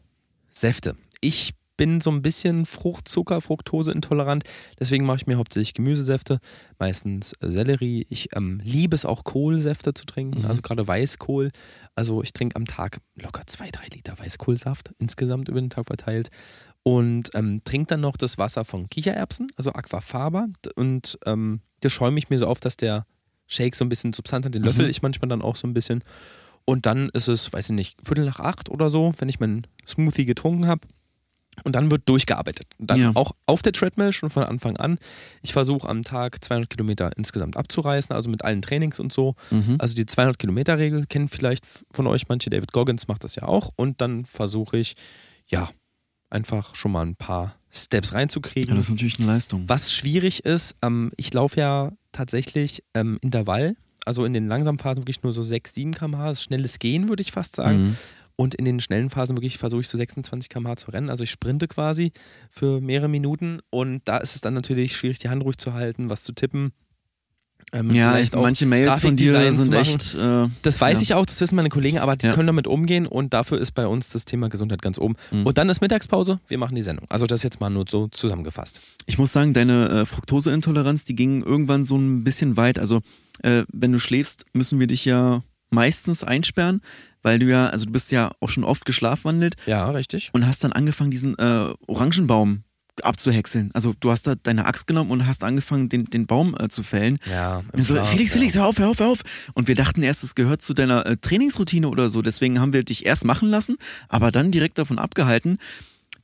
S1: Säfte. Ich bin so ein bisschen Fruchtzucker, Fructose intolerant, deswegen mache ich mir hauptsächlich Gemüsesäfte, meistens äh, Sellerie. Ich ähm, liebe es auch Kohlsäfte zu trinken,
S2: Mhm.
S1: also gerade Weißkohl. Also ich trinke am Tag locker zwei, drei Liter Weißkohlsaft insgesamt über den Tag verteilt und ähm, trinke dann noch das Wasser von Kichererbsen, also Aquafaba und ähm, das schäume ich mir so auf, dass der Shake so ein bisschen Substanz hat, den löffel
S2: Mhm.
S1: ich manchmal dann auch so ein bisschen und dann ist es, weiß ich nicht, Viertel nach acht oder so, wenn ich meinen Smoothie getrunken habe. Und dann wird durchgearbeitet. Und dann
S2: Ja.
S1: auch auf der Treadmill schon von Anfang an. Ich versuche am Tag 200 Kilometer insgesamt abzureißen, also mit allen Trainings und so.
S2: Mhm.
S1: Also die 200 Kilometer Regel kennen vielleicht von euch manche. David Goggins macht das ja auch. Und dann versuche ich, ja, einfach schon mal ein paar Steps reinzukriegen.
S2: ja, das ist natürlich eine Leistung.
S1: Was schwierig ist, ähm, ich laufe ja tatsächlich ähm, Intervall, also in den langsamen Phasen wirklich nur so 6, 7 km/h, schnelles Gehen, würde ich fast sagen.
S2: Mhm.
S1: Und in den schnellen Phasen wirklich versuche ich so 26 km/h zu rennen. Also ich sprinte quasi für mehrere Minuten und da ist es dann natürlich schwierig, die Hand ruhig zu halten, was zu tippen.
S2: Ähm, ja, ich, manche Mails von dir sind echt.
S1: Äh, das weiß ja. ich auch, das wissen meine Kollegen, aber die ja. können damit umgehen und dafür ist bei uns das Thema Gesundheit ganz oben. Mhm. Und dann ist Mittagspause, wir machen die Sendung. Also das jetzt mal nur so zusammengefasst.
S2: Ich muss sagen, deine äh, Fructoseintoleranz, die ging irgendwann so ein bisschen weit. Also äh, wenn du schläfst, müssen wir dich ja meistens einsperren, weil du ja, also du bist ja auch schon oft geschlafwandelt.
S1: Ja, richtig.
S2: Und hast dann angefangen, diesen äh, Orangenbaum abzuhäckseln. Also du hast da deine Axt genommen und hast angefangen, den, den Baum äh, zu fällen.
S1: Ja.
S2: Und so, Schlaf, Felix, Felix, hör auf, hör auf, hör auf. Und wir dachten erst, es gehört zu deiner äh, Trainingsroutine oder so. Deswegen haben wir dich erst machen lassen, aber dann direkt davon abgehalten.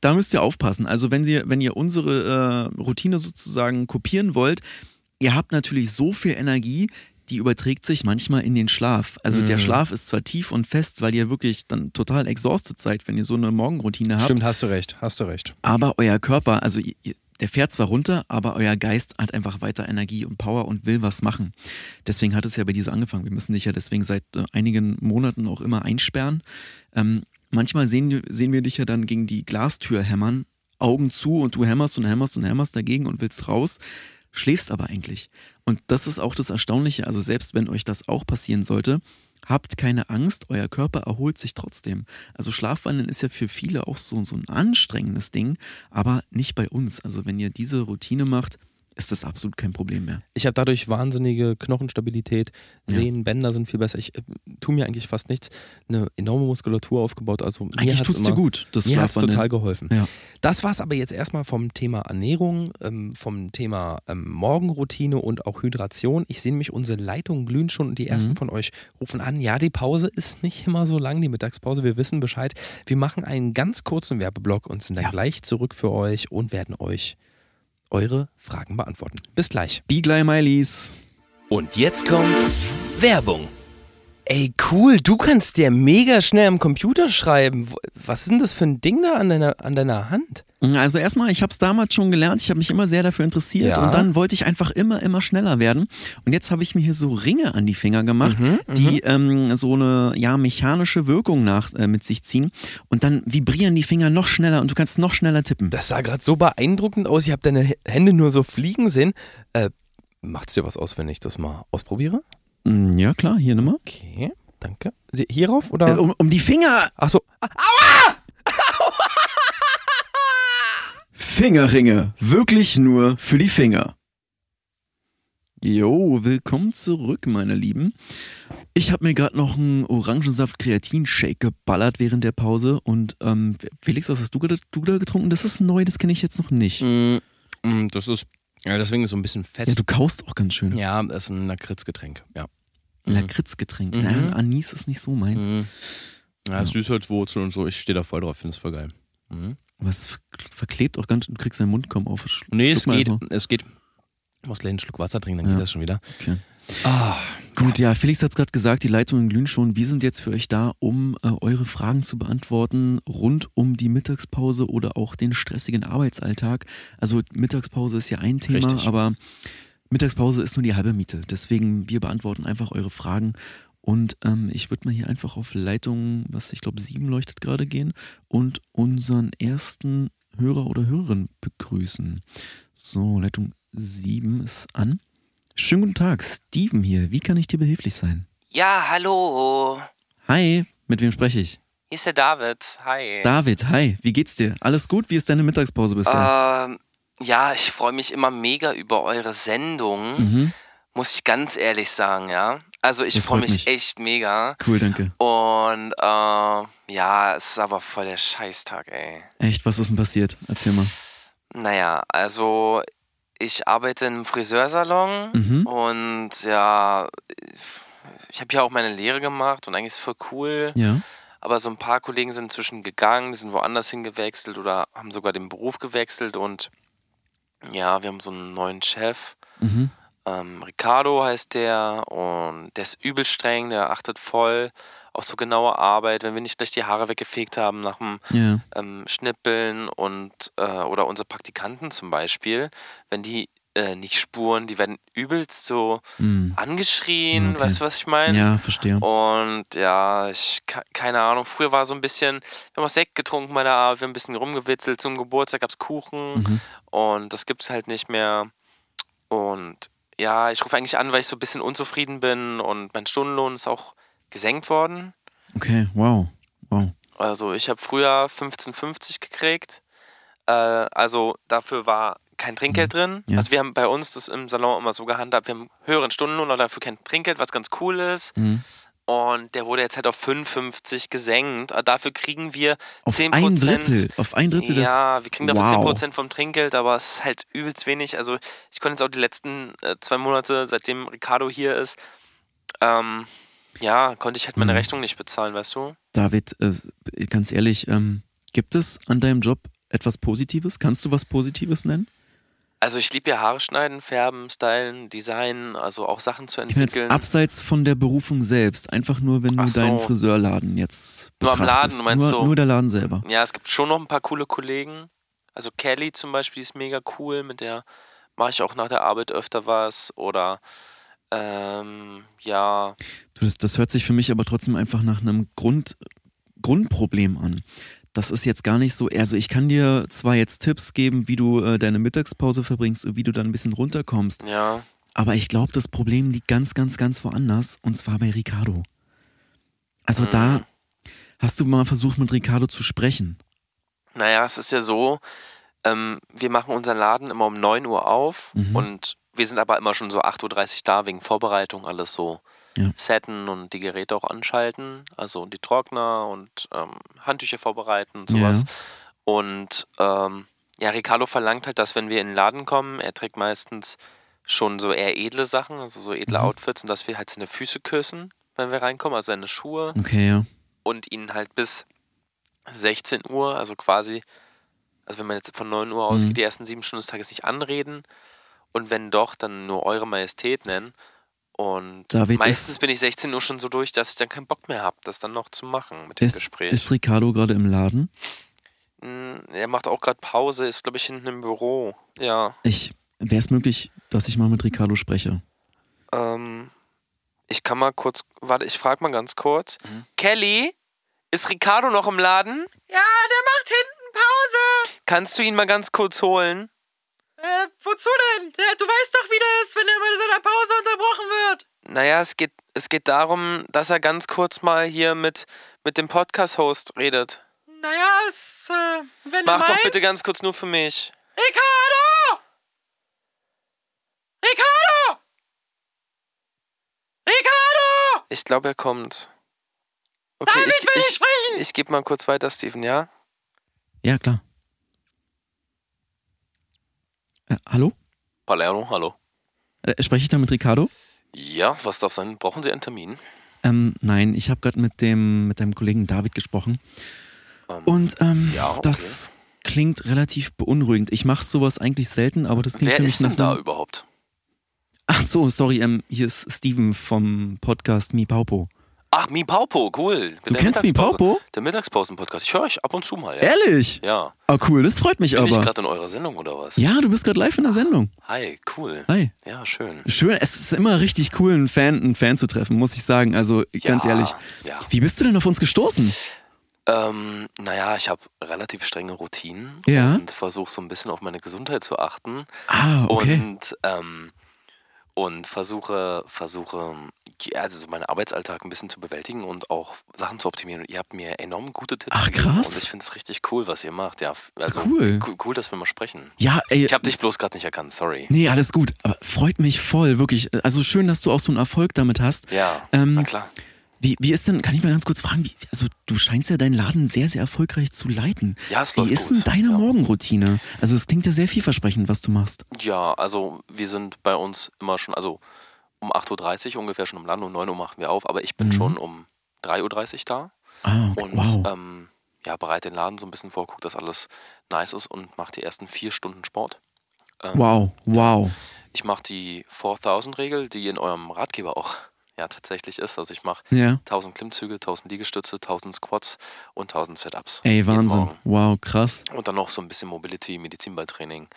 S2: Da müsst ihr aufpassen. Also wenn ihr, wenn ihr unsere äh, Routine sozusagen kopieren wollt, ihr habt natürlich so viel Energie, die überträgt sich manchmal in den Schlaf. Also mhm. der Schlaf ist zwar tief und fest, weil ihr wirklich dann total exhausted seid, wenn ihr so eine Morgenroutine habt.
S1: Stimmt, hast du recht, hast du recht.
S2: Aber euer Körper, also der fährt zwar runter, aber euer Geist hat einfach weiter Energie und Power und will was machen. Deswegen hat es ja bei dir so angefangen. Wir müssen dich ja deswegen seit äh, einigen Monaten auch immer einsperren. Ähm, manchmal sehen, sehen wir dich ja dann gegen die Glastür hämmern, Augen zu und du hämmerst und hämmerst und hämmerst dagegen und willst raus schläfst aber eigentlich. Und das ist auch das Erstaunliche. Also selbst wenn euch das auch passieren sollte, habt keine Angst, euer Körper erholt sich trotzdem. Also Schlafwandeln ist ja für viele auch so, so ein anstrengendes Ding, aber nicht bei uns. Also wenn ihr diese Routine macht, ist das absolut kein Problem mehr.
S1: Ich habe dadurch wahnsinnige Knochenstabilität, Sehnen, ja. Bänder sind viel besser. Ich äh, tue mir eigentlich fast nichts. Eine enorme Muskulatur aufgebaut. Also
S2: eigentlich tut es dir gut.
S1: Das mir hat es total geholfen. Ja. Das war es aber jetzt erstmal vom Thema Ernährung, ähm, vom Thema ähm, Morgenroutine und auch Hydration. Ich sehe nämlich, unsere Leitungen glühen schon und die ersten mhm. von euch rufen an. Ja, die Pause ist nicht immer so lang, die Mittagspause. Wir wissen Bescheid. Wir machen einen ganz kurzen Werbeblock und sind dann ja. gleich zurück für euch und werden euch eure Fragen beantworten. Bis gleich.
S2: Be gleich, Mileys.
S3: Und jetzt kommt Werbung. Ey, cool, du kannst dir mega schnell am Computer schreiben. Was ist denn das für ein Ding da an deiner, an deiner Hand?
S2: Also erstmal, ich habe es damals schon gelernt, ich habe mich immer sehr dafür interessiert ja. und dann wollte ich einfach immer, immer schneller werden. Und jetzt habe ich mir hier so Ringe an die Finger gemacht, mhm, mhm. die ähm, so eine ja, mechanische Wirkung nach, äh, mit sich ziehen. Und dann vibrieren die Finger noch schneller und du kannst noch schneller tippen.
S1: Das sah gerade so beeindruckend aus. Ich habe deine Hände nur so fliegen sehen. Äh, Macht es dir was aus, wenn ich das mal ausprobiere?
S2: Mm, ja, klar, hier nochmal.
S1: Okay, danke. Hierauf oder?
S2: Äh, um, um, die Finger!
S1: Achso. Aua!
S2: Fingerringe. Wirklich nur für die Finger. Jo, willkommen zurück, meine Lieben. Ich habe mir gerade noch einen Orangensaft-Kreatin-Shake geballert während der Pause. Und ähm, Felix, was hast du, du da getrunken? Das ist neu, das kenne ich jetzt noch nicht.
S1: Mm, mm, das ist ja, deswegen ist es so ein bisschen fest.
S2: Ja, du kaust auch ganz schön.
S1: Ja, das ist ein Lakritzgetränk, ja.
S2: Mhm. Lakritzgetränk, mhm. ja, Anis ist nicht so meins. Mhm.
S1: Ja, ja. Süßholzwurzel und so, ich stehe da voll drauf, finde es voll geil.
S2: Mhm. Was verklebt auch ganz, du kriegst deinen Mund kaum auf.
S1: Nee, es geht, es geht. Ich muss gleich einen Schluck Wasser trinken, dann ja. geht das schon wieder.
S2: Okay. Ah, gut, ja, Felix hat es gerade gesagt, die Leitungen glühen schon. Wir sind jetzt für euch da, um äh, eure Fragen zu beantworten rund um die Mittagspause oder auch den stressigen Arbeitsalltag. Also Mittagspause ist ja ein Thema, Richtig. aber Mittagspause ist nur die halbe Miete. Deswegen, wir beantworten einfach eure Fragen. Und ähm, ich würde mal hier einfach auf Leitung, was ich glaube, sieben leuchtet gerade gehen und unseren ersten Hörer oder Hörerin begrüßen. So, Leitung sieben ist an. Schönen guten Tag, Steven hier. Wie kann ich dir behilflich sein?
S4: Ja, hallo.
S2: Hi, mit wem spreche ich?
S4: Hier ist der David. Hi.
S2: David, hi. Wie geht's dir? Alles gut? Wie ist deine Mittagspause bisher?
S4: Ähm, ja, ich freue mich immer mega über eure Sendung. Mhm. Muss ich ganz ehrlich sagen, ja. Also ich freue mich, mich, echt mega.
S2: Cool, danke.
S4: Und äh, ja, es ist aber voll der Scheißtag, ey.
S2: Echt? Was ist denn passiert? Erzähl mal.
S4: Naja, also ich arbeite im Friseursalon mhm. und ja, ich habe ja auch meine Lehre gemacht und eigentlich ist es voll cool.
S2: Ja.
S4: Aber so ein paar Kollegen sind inzwischen gegangen, die sind woanders hingewechselt oder haben sogar den Beruf gewechselt und ja, wir haben so einen neuen Chef. Mhm. Ähm, Ricardo heißt der und der ist übel streng, der achtet voll auch so genaue Arbeit, wenn wir nicht gleich die Haare weggefegt haben nach dem ja. ähm, Schnippeln und äh, oder unsere Praktikanten zum Beispiel, wenn die
S1: äh, nicht Spuren, die werden übelst so
S2: Hm.
S1: angeschrien,
S2: Okay.
S1: weißt du, was ich meine?
S2: Ja, verstehe.
S1: Und ja, ich, ke- keine Ahnung, früher war so ein bisschen, wir haben auch Sekt getrunken bei der Arbeit, wir haben ein bisschen rumgewitzelt, zum Geburtstag gab es Kuchen
S2: Mhm.
S1: und das gibt es halt nicht mehr. Und ja, ich rufe eigentlich an, weil ich so ein bisschen unzufrieden bin und mein Stundenlohn ist auch gesenkt worden.
S2: Okay, wow. Wow.
S1: Also ich habe früher 15,50 gekriegt. Äh, also dafür war kein Trinkgeld drin.
S2: Ja.
S1: Also wir haben bei uns das im Salon immer so gehandhabt, wir haben höheren Stundenlohn, aber dafür kein Trinkgeld, was ganz cool ist.
S2: Mhm.
S1: Und der wurde jetzt halt auf 55 gesenkt. Aber Dafür kriegen wir
S2: Auf
S1: 10%.
S2: ein Drittel, auf ein Drittel des.
S1: Ja, wir kriegen dafür
S2: Wow.
S1: 10% vom Trinkgeld, aber es ist halt übelst wenig. Also ich konnte jetzt auch die letzten äh, zwei Monate, seitdem Ricardo hier ist, ähm, ja, konnte ich halt meine
S2: Mhm.
S1: Rechnung nicht bezahlen, weißt du?
S2: David, äh, ganz ehrlich, ähm, gibt es an deinem Job etwas Positives? Kannst du was Positives nennen?
S1: Also ich liebe ja Haare schneiden, färben, stylen, designen, also auch Sachen zu
S2: Ich bin jetzt
S1: entwickeln.
S2: abseits von der Berufung selbst, einfach nur, wenn du
S1: so.
S2: deinen Friseurladen jetzt
S1: Nur am
S2: betrachtest.
S1: Laden, du meinst
S2: nur,
S1: so?
S2: nur der Laden selber.
S1: Ja, es gibt schon noch ein paar coole Kollegen. Also Kelly zum Beispiel die ist mega cool, mit der mache ich auch nach der Arbeit öfter was. Oder ähm, ja,
S2: das, das hört sich für mich aber trotzdem einfach nach einem Grund, Grundproblem an. Das ist jetzt gar nicht so, also ich kann dir zwar jetzt Tipps geben, wie du äh, deine Mittagspause verbringst und wie du dann ein bisschen runterkommst,
S1: ja.
S2: aber ich glaube, das Problem liegt ganz, ganz, ganz woanders und zwar bei Ricardo. Also da
S1: Mhm.
S2: hast du mal versucht, mit Ricardo zu sprechen.
S1: Naja, es ist ja so, ähm, wir machen unseren Laden immer um 9 Uhr auf
S2: Mhm.
S1: und wir sind aber immer schon so 8.30 Uhr da wegen Vorbereitung, alles so
S2: Ja.
S1: setten und die Geräte auch anschalten, also die Trockner und ähm, Handtücher vorbereiten und
S2: Ja.
S1: sowas. Und ähm, ja, Ricardo verlangt halt, dass wenn wir in den Laden kommen, er trägt meistens schon so eher edle Sachen, also so edle
S2: Mhm.
S1: Outfits und dass wir halt seine Füße küssen, wenn wir reinkommen, also seine Schuhe
S2: Okay, ja.
S1: und ihn halt bis 16 Uhr, also quasi, also wenn man jetzt von 9 Uhr ausgeht,
S2: Mhm.
S1: die ersten sieben Stunden des Tages nicht anreden und wenn doch, dann nur Eure Majestät nennen. Und
S2: David,
S1: meistens
S2: ist-
S1: bin ich 16 Uhr schon so durch, dass ich dann keinen Bock mehr habe, das dann noch zu machen mit dem
S2: Ist,
S1: Gespräch.
S2: ist Ricardo gerade im Laden?
S1: Mm, er macht auch gerade Pause, ist glaube ich hinten im Büro. Ja.
S2: Ich, wäre es möglich, dass ich mal mit Ricardo spreche?
S1: Ähm, ich kann mal kurz, warte, ich frage mal ganz kurz.
S2: Mhm.
S1: Kelly, ist Ricardo noch im Laden? Ja, der macht hinten Pause. Kannst du ihn mal ganz kurz holen?
S5: Äh, wozu denn? Du weißt doch, wie der ist, wenn er bei seiner Pause unterbrochen wird.
S1: Naja, es geht, es geht darum, dass er ganz kurz mal hier mit, mit dem Podcast-Host redet.
S5: Naja, es, äh, wenn
S1: Mach
S5: du
S1: doch
S5: meinst.
S1: bitte ganz kurz nur für mich.
S5: Ricardo! Ricardo! Ricardo!
S1: Ich glaube, er kommt. Okay,
S5: David will
S1: ich, ich,
S5: sprechen!
S1: ich gebe mal kurz weiter, Steven, ja?
S2: Ja, klar. Äh, hallo?
S1: Palermo, hallo.
S2: Äh, spreche ich da mit Ricardo?
S1: Ja, was darf sein? Brauchen Sie einen Termin?
S2: Ähm, nein, ich habe gerade mit dem mit deinem Kollegen David gesprochen.
S1: Ähm,
S2: Und ähm,
S1: Ja, okay.
S2: das klingt relativ beunruhigend. Ich mache sowas eigentlich selten, aber das klingt
S1: Wer
S2: für mich
S1: ist denn
S2: nach
S1: da
S2: einem-
S1: überhaupt?
S2: Ach so, sorry, ähm, hier ist Steven vom Podcast Mi Paupo.
S1: Ach, Mi Paupo, cool.
S2: Du
S1: der
S2: kennst Mi. Paupo?
S1: Der Mittagspausen-Podcast. Ich höre euch ab und zu mal, ja.
S2: Ehrlich?
S1: Ja.
S2: Ah, cool, das freut mich
S1: Bin ich
S2: aber.
S1: gerade in eurer Sendung oder was?
S2: Ja, du bist gerade live in der Sendung.
S1: Hi, cool.
S2: Hi.
S1: Ja, schön.
S2: Schön, es ist immer richtig cool, einen Fan, einen Fan zu treffen, muss ich sagen. Also ganz
S1: ja,
S2: ehrlich.
S1: Ja.
S2: Wie bist du denn auf uns gestoßen?
S1: Ähm, naja, ich habe relativ strenge Routinen
S2: Ja.
S1: und versuche so ein bisschen auf meine Gesundheit zu achten.
S2: Ah, okay.
S1: Und, ähm, und versuche, versuche, also so meinen Arbeitsalltag ein bisschen zu bewältigen und auch Sachen zu optimieren. Und ihr habt mir enorm gute Tipps
S2: Ach, krass.
S1: Und ich finde es richtig cool, was ihr macht. Ja, also Cool. cool, dass wir mal sprechen.
S2: Ja, ey.
S1: Ich habe dich bloß gerade nicht erkannt, sorry.
S2: Nee, alles gut. Aber freut mich voll, wirklich. Also schön, dass du auch so einen Erfolg damit hast.
S1: Ja,
S2: Ähm,
S1: na klar.
S2: Wie, wie ist denn, kann ich mal ganz kurz fragen, wie, also du scheinst ja deinen Laden sehr, sehr erfolgreich zu leiten.
S1: Ja, es
S2: Wie
S1: läuft
S2: ist denn
S1: gut.
S2: deine
S1: ja.
S2: Morgenroutine? Also es klingt ja sehr vielversprechend, was du machst.
S1: Ja, also wir sind bei uns immer schon, also um 8.30 Uhr ungefähr schon im Land, um 9 Uhr machen wir auf, aber ich bin
S2: Mhm.
S1: schon um 3.30 Uhr da
S2: Ah, okay.
S1: und
S2: wow.
S1: ähm, ja, bereite den Laden so ein bisschen vor, gucke, dass alles nice ist und mache die ersten vier Stunden Sport. Ähm,
S2: Wow, wow.
S1: Ich mache die 4000-Regel, die in eurem Ratgeber auch ja tatsächlich ist. Also ich mache
S2: Ja.
S1: 1000 Klimmzüge, 1000 Liegestütze, 1000 Squats und 1000 Setups.
S2: Ey, Wahnsinn. Wow, krass.
S1: Und dann noch so ein bisschen Mobility, Medizinballtraining,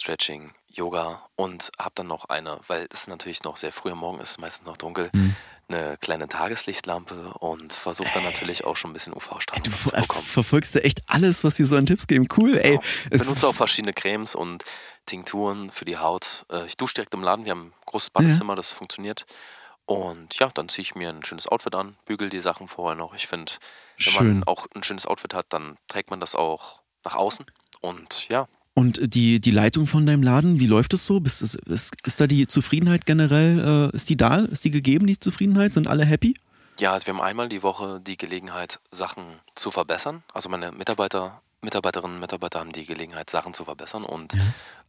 S6: Stretching, Yoga und habe dann noch eine, weil es natürlich noch sehr früh am Morgen ist, meistens noch dunkel,
S7: Mhm.
S6: eine kleine Tageslichtlampe und versuche dann natürlich auch schon ein bisschen UV-Strahlung
S7: du
S6: zu bekommen.
S7: verfolgst ja echt alles, was wir so an Tipps geben. Cool, ey.
S6: Genau.
S7: Es
S6: benutze auch verschiedene Cremes und Tinkturen für die Haut. Äh, Ich dusche direkt im Laden, wir haben ein großes Badezimmer, das funktioniert. Und ja, dann ziehe ich mir ein schönes Outfit an, bügel die Sachen vorher noch. Ich finde, wenn
S7: schön.
S6: man auch ein schönes Outfit hat, dann trägt man das auch nach außen. Und ja,
S7: Und die, die Leitung von deinem Laden, wie läuft es so? Ist, ist, ist da die Zufriedenheit generell, äh, ist die da? Ist die gegeben, die Zufriedenheit? Sind alle happy?
S6: ja, also wir haben einmal die Woche die Gelegenheit, Sachen zu verbessern. Also meine Mitarbeiter, Mitarbeiterinnen und Mitarbeiter haben die Gelegenheit, Sachen zu verbessern. Und
S7: Ja.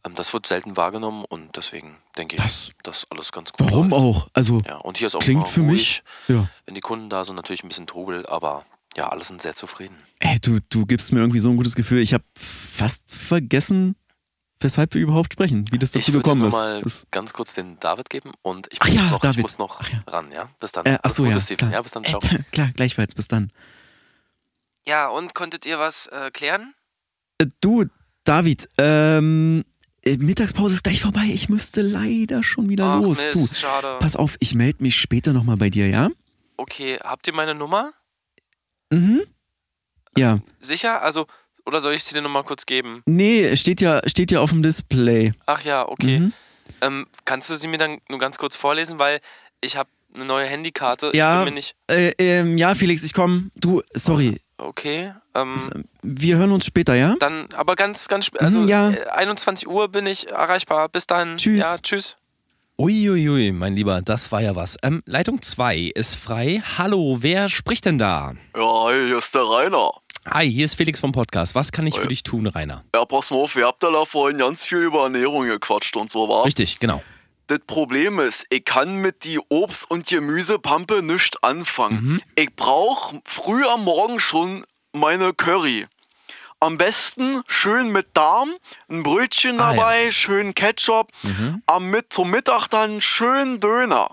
S6: ähm, das wird selten wahrgenommen und deswegen denke ich,
S7: Das-
S6: dass alles ganz gut
S7: Warum
S6: läuft.
S7: auch? Also,
S6: Ja, und hier ist auch
S7: Klingt für mich-
S6: ruhig.
S7: ja.
S6: Wenn die Kunden da sind, natürlich ein bisschen Trubel, aber ja, alle sind sehr zufrieden.
S7: Ey, du, du gibst mir irgendwie so ein gutes Gefühl. Ich habe fast vergessen, weshalb wir überhaupt sprechen, wie das dazu
S6: ich würde
S7: gekommen ist.
S6: mal
S7: Das-
S6: ganz kurz den David geben und ich
S7: Ach
S6: muss,
S7: ja,
S6: noch, ich
S7: David.
S6: muss noch
S7: Ach ja.
S6: ran, ja? Bis dann.
S7: Äh, achso, ja, klar.
S6: Ja, bis dann,
S7: Äh,
S6: ciao.
S7: klar, gleichfalls, bis dann.
S8: Ja, und konntet ihr was äh, klären?
S7: Äh, du, David, ähm, äh, Mittagspause ist gleich vorbei. Ich müsste leider schon wieder
S6: Ach,
S7: los.
S6: Mist,
S7: Du,
S6: schade.
S7: pass auf, ich melde mich später nochmal bei dir, ja?
S6: Okay, habt ihr meine Nummer?
S7: Mhm. Ja.
S6: Sicher? Also, oder soll ich sie dir nochmal kurz geben?
S7: Nee, steht ja, steht ja auf dem Display.
S6: Ach ja, okay.
S7: Mhm.
S6: Ähm, kannst du sie mir dann nur ganz kurz vorlesen, weil ich habe eine neue Handykarte.
S7: Ja. Äh, ähm, ja, Felix, ich komme. Du, sorry.
S6: Okay. Ähm,
S7: Wir hören uns später, ja?
S6: dann, aber ganz, ganz spät. Also,
S7: Mhm, ja.
S6: äh, 21 Uhr bin ich erreichbar. Bis dann.
S7: Tschüss.
S6: Ja, tschüss.
S1: Uiuiui, mein Lieber, das war ja was. Ähm, Leitung 2 ist frei. Hallo, wer spricht denn da?
S2: Ja, hi, hier ist der Rainer.
S1: Hi, hier ist Felix vom Podcast. Was kann ich für dich tun, Rainer?
S2: Ja, pass mal auf, ihr habt ja da vorhin ganz viel über Ernährung gequatscht und so, war.
S1: Richtig, genau.
S2: Das Problem ist, ich kann mit die Obst- und Gemüsepampe nichts anfangen.
S1: Mhm.
S2: Ich brauch früh am Morgen schon meine Curry. Am besten schön mit Darm, ein Brötchen
S1: Ah, ja.
S2: dabei, schön Ketchup.
S1: Mhm.
S2: Am mit, zum Mittag dann schön Döner.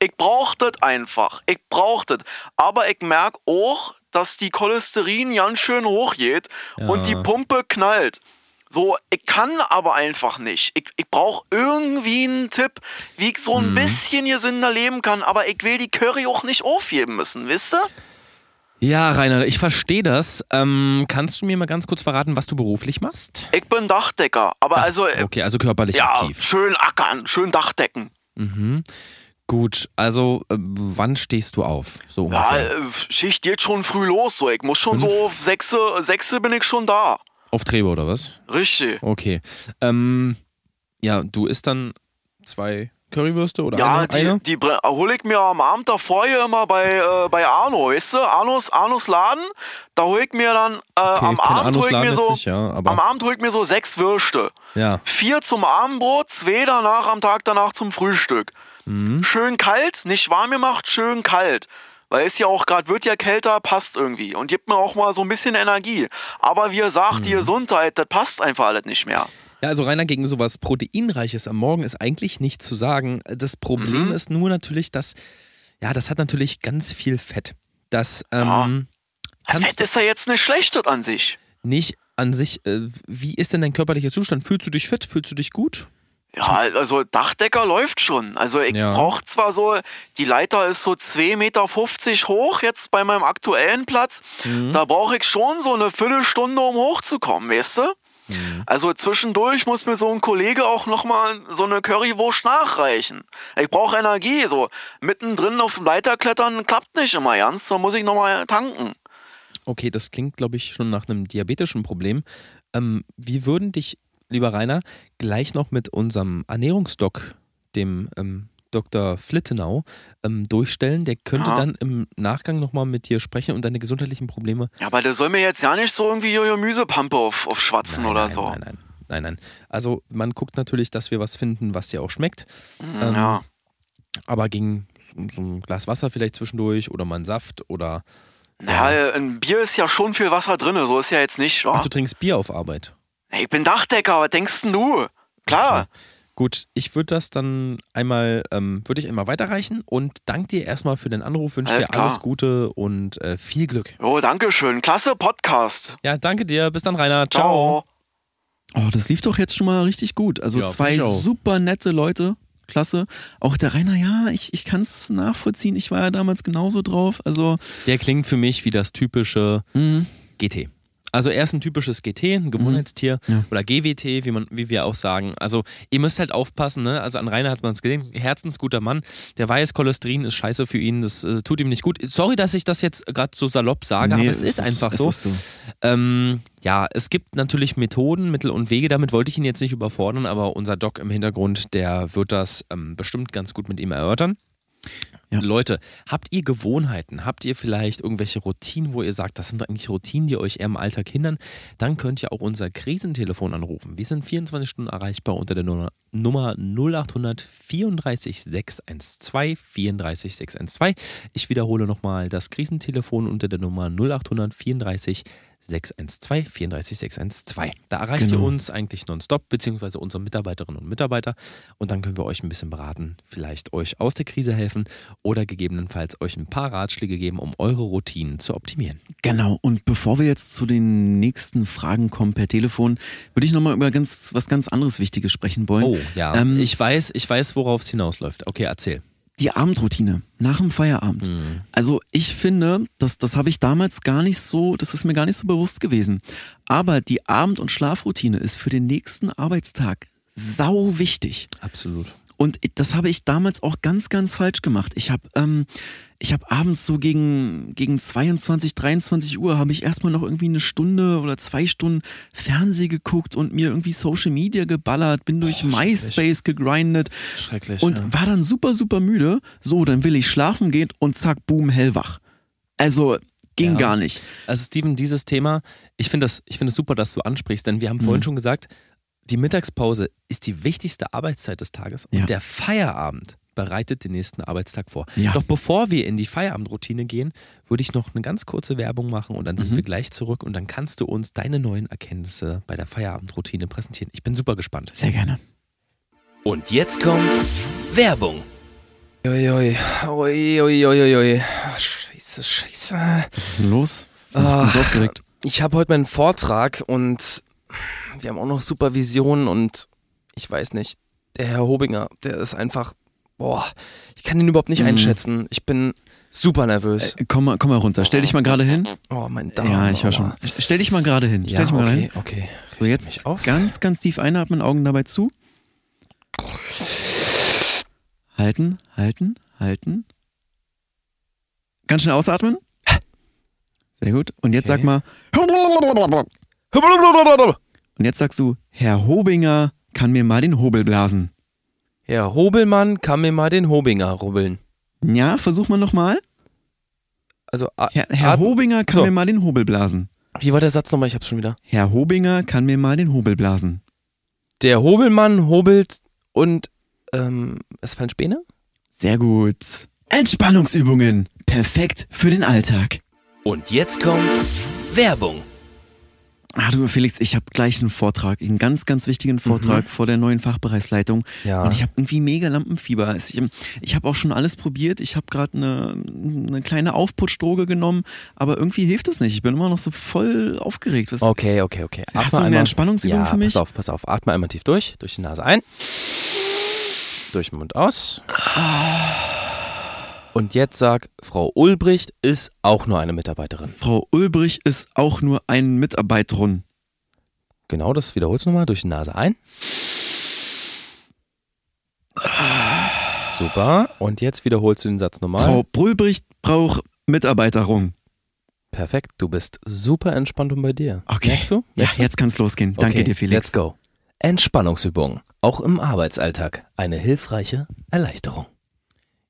S2: Ich brauch das einfach. Ich brauch das. Aber ich merk auch, dass die Cholesterin ganz schön hoch geht und die
S1: Ja.
S2: Pumpe knallt. So, ich kann aber einfach nicht. Ich, ich brauche irgendwie einen Tipp, wie ich so ein
S1: Mhm.
S2: bisschen gesünder leben kann, aber ich will die Curry auch nicht aufheben müssen, wisst ihr?
S1: Ja, Rainer, ich verstehe das. Ähm, kannst du mir mal ganz kurz verraten, was du beruflich machst?
S2: Ich bin Dachdecker, aber also, äh,
S1: Okay, also körperlich
S2: ja,
S1: aktiv.
S2: schön ackern, schön Dachdecken.
S1: Mhm. Gut, also äh, wann stehst du auf? So
S2: Ja,
S1: ungefähr.
S2: äh, Schicht geht schon früh los, so. Ich muss schon
S1: Fünf?
S2: so auf sechse, sechse bin ich schon da.
S1: Auftrebe oder was?
S2: Richtig.
S1: Okay. Ähm, ja, du isst dann zwei Currywürste oder
S2: Ja,
S1: eine?
S2: die,
S1: eine?
S2: die bre- hol ich mir am Abend davor hier immer bei, äh, bei Arno, weißt du? Arnos, Arnos Laden, da hol ich mir dann, äh,
S1: Okay,
S2: am Abend hol ich mir so,
S1: nicht, ja,
S2: am Abend hol ich mir so sechs Würste.
S1: ja.
S2: Vier zum Abendbrot, zwei danach am Tag danach zum Frühstück.
S1: Mhm.
S2: Schön kalt, nicht warm gemacht, schön kalt. Weil es ja auch gerade wird ja kälter, passt irgendwie. Und gibt mir auch mal so ein bisschen Energie. Aber wie ihr sagt,
S1: Mhm.
S2: die Gesundheit, das passt einfach alles nicht mehr.
S1: Ja, also Rainer, gegen sowas Proteinreiches am Morgen ist eigentlich nichts zu sagen. Das Problem
S2: Mhm.
S1: ist nur natürlich, dass, ja, das hat natürlich ganz viel Fett. Das
S2: Ja.
S1: ähm, kannst
S2: Fett ist ja jetzt nicht schlechtes an sich.
S1: nicht an sich, äh, wie ist denn dein körperlicher Zustand? Fühlst du dich fit? Fühlst du dich gut?
S2: Ja, also Dachdecker läuft schon. Also ich
S1: Ja.
S2: brauche zwar so, die Leiter ist so 2,50 Meter hoch jetzt bei meinem aktuellen Platz.
S1: Mhm.
S2: Da brauche ich schon so eine Viertelstunde, um hochzukommen, weißt du?
S1: Mhm.
S2: Also zwischendurch muss mir so ein Kollege auch nochmal so eine Currywurst nachreichen. Ich brauche Energie, so mittendrin auf dem Leiter klettern klappt nicht immer ernst, da muss ich nochmal tanken.
S1: Okay, das klingt, glaube ich, schon nach einem diabetischen Problem. Ähm, wir würden dich, lieber Rainer, gleich noch mit unserem Ernährungsdoc, dem ähm, Dr. Flittenau, ähm, durchstellen. Der könnte
S2: Ja.
S1: dann im Nachgang nochmal mit dir sprechen und deine gesundheitlichen Probleme
S2: Ja, aber der soll mir jetzt ja nicht so irgendwie Gemüsepampe auf, auf schwatzen
S1: Nein,
S2: oder
S1: nein,
S2: so.
S1: Nein, nein, nein, nein. Also man guckt natürlich, dass wir was finden, was dir auch schmeckt.
S2: Hm,
S1: Ähm,
S2: ja.
S1: Aber gegen so, so ein Glas Wasser vielleicht zwischendurch oder mal einen Saft oder.
S2: Naja, in Bier ist ja schon viel Wasser drin, so ist ja jetzt nicht, wa?
S1: Ach, du trinkst Bier auf Arbeit.
S2: Ich bin Dachdecker, was denkst denn du? Klar.
S1: Gut, ich würde das dann einmal, ähm, würde ich einmal weiterreichen und danke dir erstmal für den Anruf, wünsche dir
S2: klar.
S1: alles Gute und äh, viel Glück.
S2: Jo, danke schön. Klasse Podcast.
S1: Ja, danke dir. Bis dann, Rainer.
S2: Ciao. Oh, das lief doch jetzt schon mal richtig gut. Also
S1: Ja,
S2: zwei super nette Leute. Klasse. Auch der Rainer, ja, ich, ich kann es nachvollziehen. Ich war ja damals genauso drauf. Also,
S1: Der klingt für mich wie das typische
S2: mh,
S1: GT. Also er ist ein typisches GT, ein Gewohnheitstier
S2: Ja.
S1: oder GWT, wie, man, wie wir auch sagen. Also ihr müsst halt aufpassen, ne? Also an Rainer hat man es gesehen, herzensguter Mann. Der weiß, Cholesterin ist scheiße für ihn, das äh, tut ihm nicht gut. Sorry, dass ich das jetzt gerade so salopp sage,
S2: nee,
S1: aber es ist einfach
S2: es
S1: so.
S2: Ist so.
S1: Ähm, ja, es gibt natürlich Methoden, Mittel und Wege. Damit wollte ich ihn jetzt nicht überfordern, aber unser Doc im Hintergrund, der wird das ähm, bestimmt ganz gut mit ihm erörtern.
S2: Ja.
S1: Leute, habt ihr Gewohnheiten? Habt ihr vielleicht irgendwelche Routinen, wo ihr sagt, das sind eigentlich Routinen, die euch eher im Alltag hindern? Dann könnt ihr auch unser Krisentelefon anrufen. Wir sind 24 Stunden erreichbar unter der Nummer, Nummer 0800 34 612 34 612. Ich wiederhole nochmal das Krisentelefon unter der Nummer 0800 34 612 34 612. Da erreicht
S2: Genau.
S1: ihr uns eigentlich nonstop, beziehungsweise unsere Mitarbeiterinnen und Mitarbeiter. Und dann können wir euch ein bisschen beraten, vielleicht euch aus der Krise helfen oder gegebenenfalls euch ein paar Ratschläge geben, um eure Routinen zu optimieren.
S2: Genau, und bevor wir jetzt zu den nächsten Fragen kommen per Telefon, würde ich nochmal über ganz, was ganz anderes Wichtiges sprechen wollen.
S1: Oh, ja.
S2: Ähm,
S1: ich weiß, ich weiß, worauf es hinausläuft. Okay, erzähl.
S2: Die Abendroutine nach dem Feierabend.
S1: Mhm.
S2: Also ich finde, das, das habe ich damals gar nicht so, das ist mir gar nicht so bewusst gewesen. Aber die Abend- und Schlafroutine ist für den nächsten Arbeitstag sau wichtig.
S1: Absolut.
S2: Und das habe ich damals auch ganz, ganz falsch gemacht. Ich habe ähm, ich hab abends so gegen, gegen 22, 23 Uhr habe ich erstmal noch irgendwie eine Stunde oder zwei Stunden Fernseh geguckt und mir irgendwie Social Media geballert, bin durch MySpace gegrindet
S1: Schrecklich.
S2: und
S1: ja.
S2: war dann super, super müde. So, dann will ich schlafen gehen und zack, boom, hellwach. Also ging
S1: Ja.
S2: gar nicht.
S1: Also Steven, dieses Thema, ich finde das, ich finde es super, dass du ansprichst, denn wir haben vorhin
S2: Mhm.
S1: schon gesagt, die Mittagspause ist die wichtigste Arbeitszeit des Tages und
S2: Ja.
S1: der Feierabend bereitet den nächsten Arbeitstag vor.
S2: Ja.
S1: Doch bevor wir in die Feierabendroutine gehen, würde ich noch eine ganz kurze Werbung machen und dann sind
S2: Mhm.
S1: wir gleich zurück und dann kannst du uns deine neuen Erkenntnisse bei der Feierabendroutine präsentieren. Ich bin super gespannt.
S2: Sehr gerne.
S3: Und jetzt kommt Werbung.
S1: Ui, ui, ui, ui, ui, ui. Scheiße, scheiße.
S2: Was ist denn los? Du denn so aufgeregt?
S1: Ich habe heute meinen Vortrag und wir haben auch noch Supervision und ich weiß nicht, der Herr Hobinger, der ist einfach, boah, ich kann ihn überhaupt nicht
S2: Mhm.
S1: einschätzen. Ich bin super nervös.
S2: Äh, komm, mal, komm mal runter. Stell dich mal gerade hin.
S1: Oh, mein Darm.
S2: Ja, ich höre schon. Stell dich mal gerade hin. Stell
S1: Ja,
S2: dich mal gerade hin.
S1: okay, okay.
S2: So, jetzt ganz, ganz tief einatmen, Augen dabei zu. Halten, halten, halten. Ganz schnell ausatmen. Sehr gut. Und jetzt
S1: Okay.
S2: sag mal. Und jetzt sagst du, Herr Hobinger kann mir mal den Hobel blasen.
S1: Herr Hobelmann kann mir mal den Hobinger rubbeln.
S2: Ja, versuch mal nochmal.
S1: Also, a-
S2: Herr, Herr Hobinger kann
S1: So.
S2: mir mal den Hobel blasen.
S1: wie war der Satz nochmal? Ich hab's schon wieder.
S2: Herr Hobinger kann mir mal den Hobel blasen.
S1: Der Hobelmann hobelt und, ähm, es fallen Späne?
S2: Sehr gut. Entspannungsübungen. Perfekt für den Alltag.
S3: Und jetzt kommt Werbung.
S2: Ah, du Felix, ich habe gleich einen Vortrag, einen ganz, ganz wichtigen Vortrag vor der neuen Fachbereichsleitung.
S1: Ja.
S2: Und ich habe irgendwie mega Lampenfieber. Ich, ich habe auch schon alles probiert. Ich habe gerade eine, eine kleine Aufputschdroge genommen, aber irgendwie hilft es nicht. Ich bin immer noch so voll aufgeregt. Was,
S1: Okay, okay, okay.
S2: Hast du eine Entspannungsübung
S1: ja,
S2: für mich?
S1: Pass auf, pass auf. Atme einmal tief durch. Durch die Nase ein. Durch den Mund aus. Und jetzt sag, Frau Ulbricht ist auch nur eine Mitarbeiterin.
S2: Frau Ulbrich ist auch nur ein Mitarbeiterin.
S1: Genau, das wiederholst du nochmal. Durch die Nase ein. Super. Und jetzt wiederholst du den Satz nochmal.
S2: Frau Brulbricht braucht Mitarbeiterung.
S1: Perfekt. Du bist super entspannt und bei dir.
S2: Okay.
S1: Merkst du?
S2: Ja,
S1: Merkst du?
S2: jetzt kann's losgehen. Danke
S1: Okay,
S2: dir, Felix.
S1: Let's go. Entspannungsübung. Auch im Arbeitsalltag. Eine hilfreiche Erleichterung.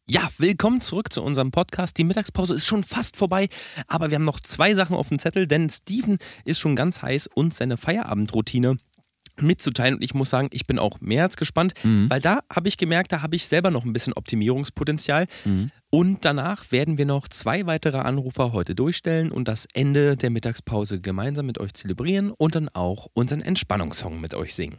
S1: Ja, willkommen zurück zu unserem Podcast. Die Mittagspause ist schon fast vorbei, aber wir haben noch zwei Sachen auf dem Zettel, denn Steven ist schon ganz heiß, uns seine Feierabendroutine mitzuteilen. Und ich muss sagen, ich bin auch mehr als gespannt,
S2: Mhm.
S1: weil da habe ich gemerkt, da habe ich selber noch ein bisschen Optimierungspotenzial.
S2: Mhm.
S1: Und danach werden wir noch zwei weitere Anrufer heute durchstellen und das Ende der Mittagspause gemeinsam mit euch zelebrieren und dann auch unseren Entspannungssong mit euch singen.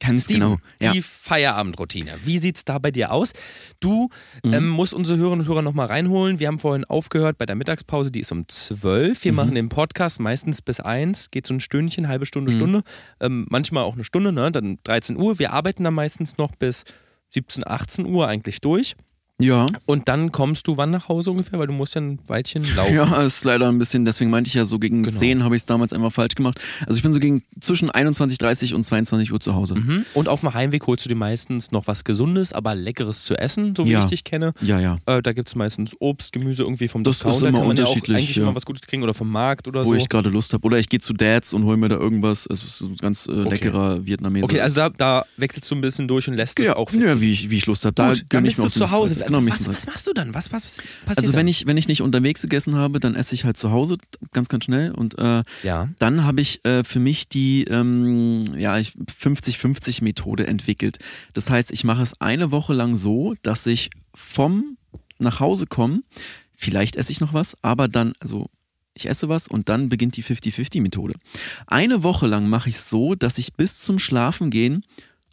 S2: Ganz
S1: Steven,
S2: genau. Ja.
S1: die Feierabendroutine. Wie sieht's da bei dir aus? Du
S2: Mhm.
S1: ähm, musst unsere Hörerinnen und Hörer nochmal reinholen. Wir haben vorhin aufgehört bei der Mittagspause, die ist um 12.
S2: Mhm.
S1: Wir machen den Podcast meistens bis 1, geht so ein Stündchen, halbe Stunde,
S2: Mhm.
S1: Stunde. Ähm, manchmal auch eine Stunde, ne? dann 13 Uhr. Wir arbeiten dann meistens noch bis 17, 18 Uhr eigentlich durch.
S2: Ja.
S1: Und dann kommst du wann nach Hause ungefähr? Weil du musst ja ein Weilchen laufen.
S2: Ja, ist leider ein bisschen, deswegen meinte ich ja so gegen
S1: Genau.
S2: 10 habe ich es damals einfach falsch gemacht. Also ich bin so gegen zwischen 21.30 und 22 Uhr zu Hause.
S1: Mhm. Und auf dem Heimweg holst du dir meistens noch was Gesundes, aber Leckeres zu essen, so wie
S2: Ja.
S1: ich dich kenne.
S2: Ja, ja.
S1: Äh, da gibt es meistens Obst, Gemüse irgendwie vom
S2: Das ist
S1: Discounter.
S2: immer
S1: kann man ja auch
S2: unterschiedlich,
S1: eigentlich
S2: ja.
S1: immer was Gutes kriegen oder vom Markt oder
S2: Wo
S1: so.
S2: ich gerade Lust habe. Oder ich gehe zu Dads und hole mir da irgendwas. Es ist so ein ganz äh, leckerer Vietnameser.
S1: Okay, also da, da wechselst du ein bisschen durch und lässt
S2: ja,
S1: es auch
S2: ja, wie ich, wie ich Lust habe. Da gönne ich mir
S1: du
S2: auch
S1: zu Hause.
S2: Genau,
S1: was, was machst du dann? Was, was passiert
S2: Also
S1: dann?
S2: wenn ich, wenn ich nicht unterwegs gegessen habe, dann esse ich halt zu Hause ganz, ganz schnell. Und äh,
S1: Ja.
S2: dann habe ich äh, für mich die ähm, ja, ich- 50-50-Methode entwickelt. Das heißt, ich mache es eine Woche lang so, dass ich vom nach Hause kommen, vielleicht esse ich noch was, aber dann, also ich esse was und dann beginnt die 50-50-Methode. Eine Woche lang mache ich es so, dass ich bis zum Schlafengehen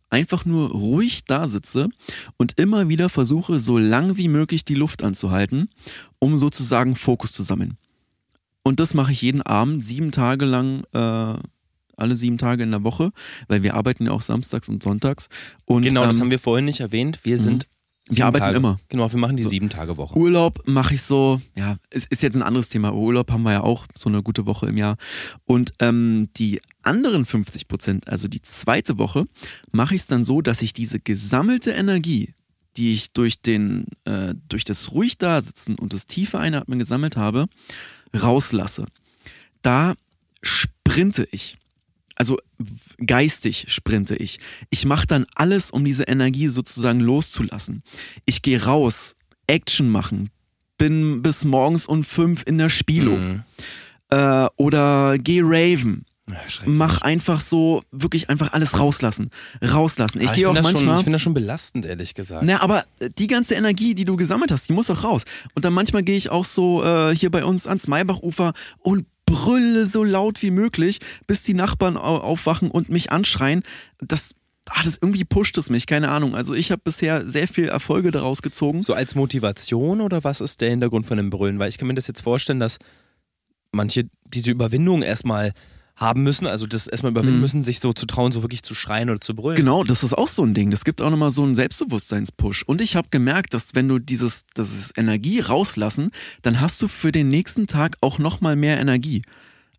S2: einfach nur ruhig da sitze und immer wieder versuche, so lang wie möglich die Luft anzuhalten, um sozusagen Fokus zu sammeln. Und das mache ich jeden Abend, sieben Tage lang, äh, alle sieben Tage in der Woche, weil wir arbeiten ja auch samstags und sonntags. Und,
S1: genau, das
S2: ähm,
S1: haben wir vorhin nicht erwähnt. Wir sind
S2: Wir
S1: sieben
S2: arbeiten
S1: Tage.
S2: immer.
S1: Genau, wir machen die
S2: So.
S1: sieben Tage Woche.
S2: Urlaub mache ich so, ja, es ist jetzt ein anderes Thema. Urlaub haben wir ja auch so eine gute Woche im Jahr. Und ähm, die anderen 50 Prozent, also die zweite Woche, mache ich es dann so, dass ich diese gesammelte Energie, die ich durch, den, äh, durch das ruhig Dasitzen und das tiefe Einatmen gesammelt habe, rauslasse. Da sprinte ich. Also geistig sprinte ich. Ich mache dann alles, um diese Energie sozusagen loszulassen. Ich gehe raus, Action machen, bin bis morgens um fünf in der Spielo
S1: Mhm.
S2: äh, oder geh raven.
S1: Ja.
S2: Mach einfach so, wirklich einfach alles rauslassen. Rauslassen. Ich
S1: Ah,
S2: gehe auch
S1: das Schon,
S2: manchmal.
S1: ich finde das schon belastend, ehrlich gesagt.
S2: Na, aber äh, die ganze Energie, die du gesammelt hast, die muss auch raus. Und dann manchmal gehe ich auch so äh, hier bei uns ans Maybachufer und brülle so laut wie möglich, bis die Nachbarn au aufwachen und mich anschreien. Das, ah, das irgendwie pusht es mich, keine Ahnung. Also ich habe bisher sehr viel Erfolge daraus gezogen.
S1: So als Motivation oder was ist der Hintergrund von dem Brüllen? Weil ich kann mir das jetzt vorstellen, dass manche diese Überwindung erstmal haben müssen, also das erstmal überwinden
S2: Mhm.
S1: müssen, sich so zu trauen, so wirklich zu schreien oder zu brüllen.
S2: Genau, das ist auch so ein Ding. Das gibt auch nochmal so einen Selbstbewusstseinspush. Und ich habe gemerkt, dass wenn du dieses, dieses Energie rauslassen, dann hast du für den nächsten Tag auch nochmal mehr Energie.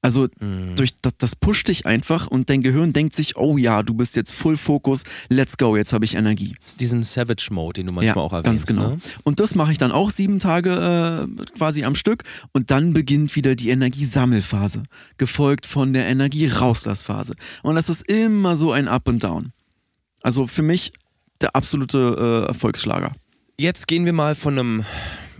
S2: Also
S1: Mhm.
S2: durch, das, das pusht dich einfach und dein Gehirn denkt sich, oh ja, du bist jetzt Full Focus, let's go, jetzt habe ich Energie.
S1: Diesen Savage-Mode, den du manchmal auch
S2: ganz
S1: erwähnst.
S2: genau.
S1: Ne?
S2: Und das mache ich dann auch sieben Tage äh, quasi am Stück und dann beginnt wieder die Energiesammelphase, gefolgt von der Energierauslassphase. Und das ist immer so ein Up und Down. Also für mich der absolute äh, Erfolgsschlager.
S1: Jetzt gehen wir mal von einem,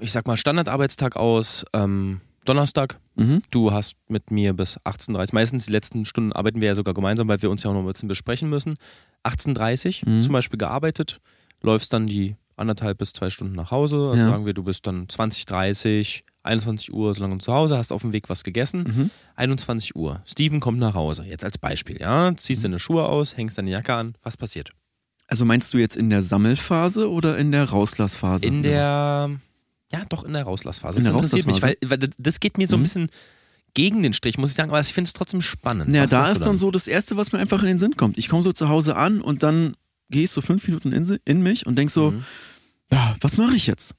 S1: ich sag mal, Standardarbeitstag aus. Ähm, Donnerstag.
S2: Mhm.
S1: Du hast mit mir bis 18.30 Uhr. Meistens die letzten Stunden arbeiten wir ja sogar gemeinsam, weil wir uns ja auch noch ein bisschen besprechen müssen. 18.30 Uhr
S2: Mhm.
S1: zum Beispiel gearbeitet, läufst dann die anderthalb bis zwei Stunden nach Hause. Also
S2: Ja.
S1: sagen wir, du bist dann 20, 30, 21 Uhr so lange zu Hause, hast auf dem Weg was gegessen.
S2: Mhm.
S1: 21 Uhr. Steven kommt nach Hause. Jetzt als Beispiel, ja. Ziehst deine Schuhe aus, hängst deine Jacke an. Was passiert?
S2: Also meinst du jetzt in der Sammelphase oder in der Rauslassphase?
S1: In der, ja, doch in der Rauslassphase.
S2: In
S1: Das
S2: der
S1: interessiert mich, weil, weil das geht mir so ein
S2: Mhm.
S1: bisschen gegen den Strich, muss ich sagen, aber ich finde es trotzdem spannend.
S2: Ja,
S1: Was
S2: da ist dann so das Erste, was mir einfach in den Sinn kommt. Ich komme so zu Hause an und dann gehe ich so fünf Minuten in, in mich und denk so,
S1: Mhm.
S2: ja, was mache ich jetzt?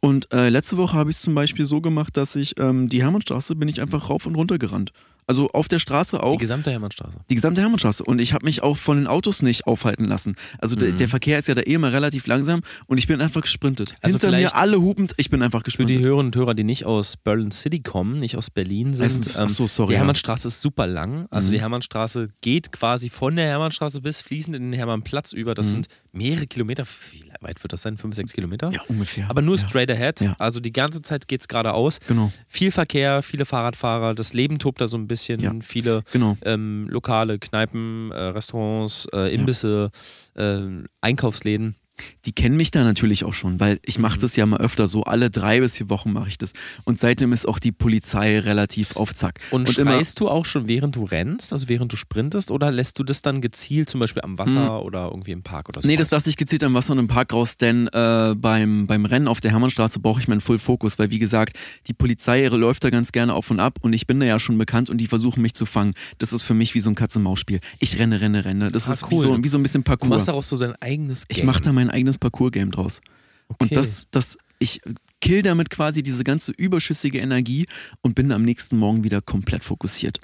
S2: Und äh, letzte Woche habe ich es zum Beispiel so gemacht, dass ich ähm, die Hermannstraße bin ich einfach rauf und runter gerannt. Also auf der Straße
S1: Die
S2: auch.
S1: gesamte Hermannstraße.
S2: Die gesamte Hermannstraße. Und ich habe mich auch von den Autos nicht aufhalten lassen. Also der,
S1: Mhm.
S2: der Verkehr ist ja da eh immer relativ langsam und ich bin einfach gesprintet.
S1: Also
S2: Hinter mir alle hupend, ich bin einfach
S1: Für
S2: gesprintet.
S1: die Hörerinnen und Hörer, die nicht aus Berlin City kommen, nicht aus Berlin sind,
S2: Weißt du- ach so, sorry,
S1: die
S2: ja.
S1: Hermannstraße ist super lang. Also
S2: Mhm.
S1: die Hermannstraße geht quasi von der Hermannstraße bis fließend in den Hermannplatz über. Das
S2: Mhm.
S1: sind mehrere Kilometer. Wie weit wird das sein? Fünf, sechs Kilometer?
S2: ja, ungefähr.
S1: Aber nur
S2: ja.
S1: straight ahead.
S2: Ja.
S1: Also die ganze Zeit geht es geradeaus.
S2: Genau,
S1: Viel Verkehr, viele Fahrradfahrer, das Leben tobt da so ein bisschen,
S2: Ja.
S1: viele
S2: genau.
S1: ähm, Lokale, Kneipen, äh, Restaurants, äh, Imbisse, äh, Einkaufsläden.
S2: Die kennen mich da natürlich auch schon, weil ich mache das ja mal öfter so, alle drei bis vier Wochen mache ich das. Und seitdem ist auch die Polizei relativ auf Zack.
S1: Und,
S2: Und immer-
S1: schreist du auch schon während du rennst, also während du sprintest, oder lässt du das dann gezielt zum Beispiel am Wasser oder irgendwie im Park oder so?
S2: Hm. Nee, das lasse ich gezielt am Wasser und im Park raus, denn äh, beim, beim Rennen auf der Hermannstraße brauche ich meinen Full Fokus, weil wie gesagt, die Polizei ihre läuft da ganz gerne auf und ab und ich bin da ja schon bekannt und die versuchen mich zu fangen. Das ist für mich wie so ein Katz-und-Maus-Spiel. Ich renne, renne, renne. Das
S1: Ah,
S2: ist wie,
S1: cool.
S2: so, wie so ein bisschen
S1: Du machst
S2: Parcours.
S1: daraus so dein eigenes Game.
S2: Ich mache da mein eigenes Parcours-Game draus. Und
S1: Okay.
S2: das, das, ich kill damit quasi diese ganze überschüssige Energie und bin am nächsten Morgen wieder komplett fokussiert.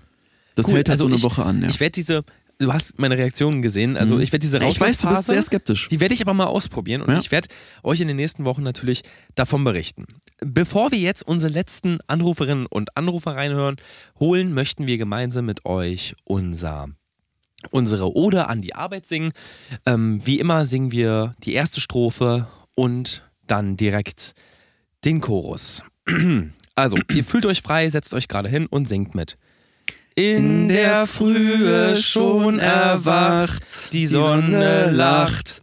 S2: Das
S1: Cool,
S2: hält halt
S1: also
S2: so eine
S1: ich-
S2: Woche an. Ja.
S1: Ich werde diese, du hast meine Reaktionen gesehen, also
S2: Mhm.
S1: ich werde diese
S2: Ja, ich weiß, du bist
S1: Rauswurfphase-
S2: sehr skeptisch.
S1: Die werde ich aber mal ausprobieren und
S2: Ja.
S1: ich werde euch in den nächsten Wochen natürlich davon berichten. Bevor wir jetzt unsere letzten Anruferinnen und Anrufer reinhören, holen möchten wir gemeinsam mit euch unser unsere Ode an die Arbeit singen. Ähm, wie immer singen wir die erste Strophe und dann direkt den Chorus. Also, ihr fühlt euch frei, setzt euch gerade hin und singt mit. In der Frühe schon erwacht, die Sonne lacht.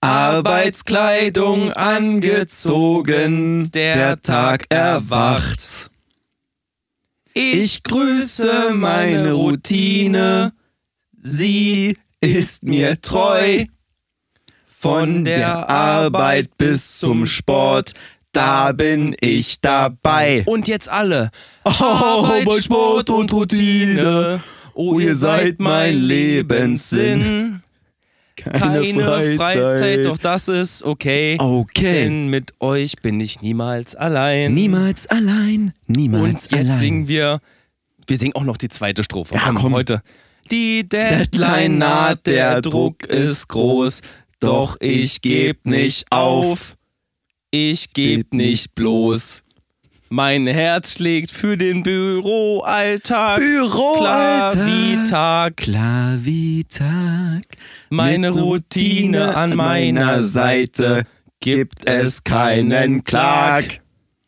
S1: Arbeitskleidung angezogen, der Tag erwacht. Ich grüße meine Routine, sie ist mir treu. Von der Arbeit bis zum Sport, da bin ich dabei. Und jetzt alle. Arbeit, Sport und Routine. Oh, ihr seid mein Lebenssinn. Keine, Freizeit. doch das ist okay.
S2: Okay.
S1: Denn mit euch bin ich niemals allein.
S2: Niemals allein, niemals
S1: Und jetzt
S2: allein.
S1: singen wir, wir singen auch noch die zweite Strophe.
S2: Ja, komm.
S1: heute. Die Deadline naht, der Druck ist groß, doch ich geb nicht auf. Ich geb nicht bloß. Mein Herz schlägt für den Büroalltag.
S2: Büroalltag.
S1: wie Tag.
S2: Klar wie Tag.
S1: Meine
S2: Mit
S1: Routine an meiner Seite gibt es keinen Klag.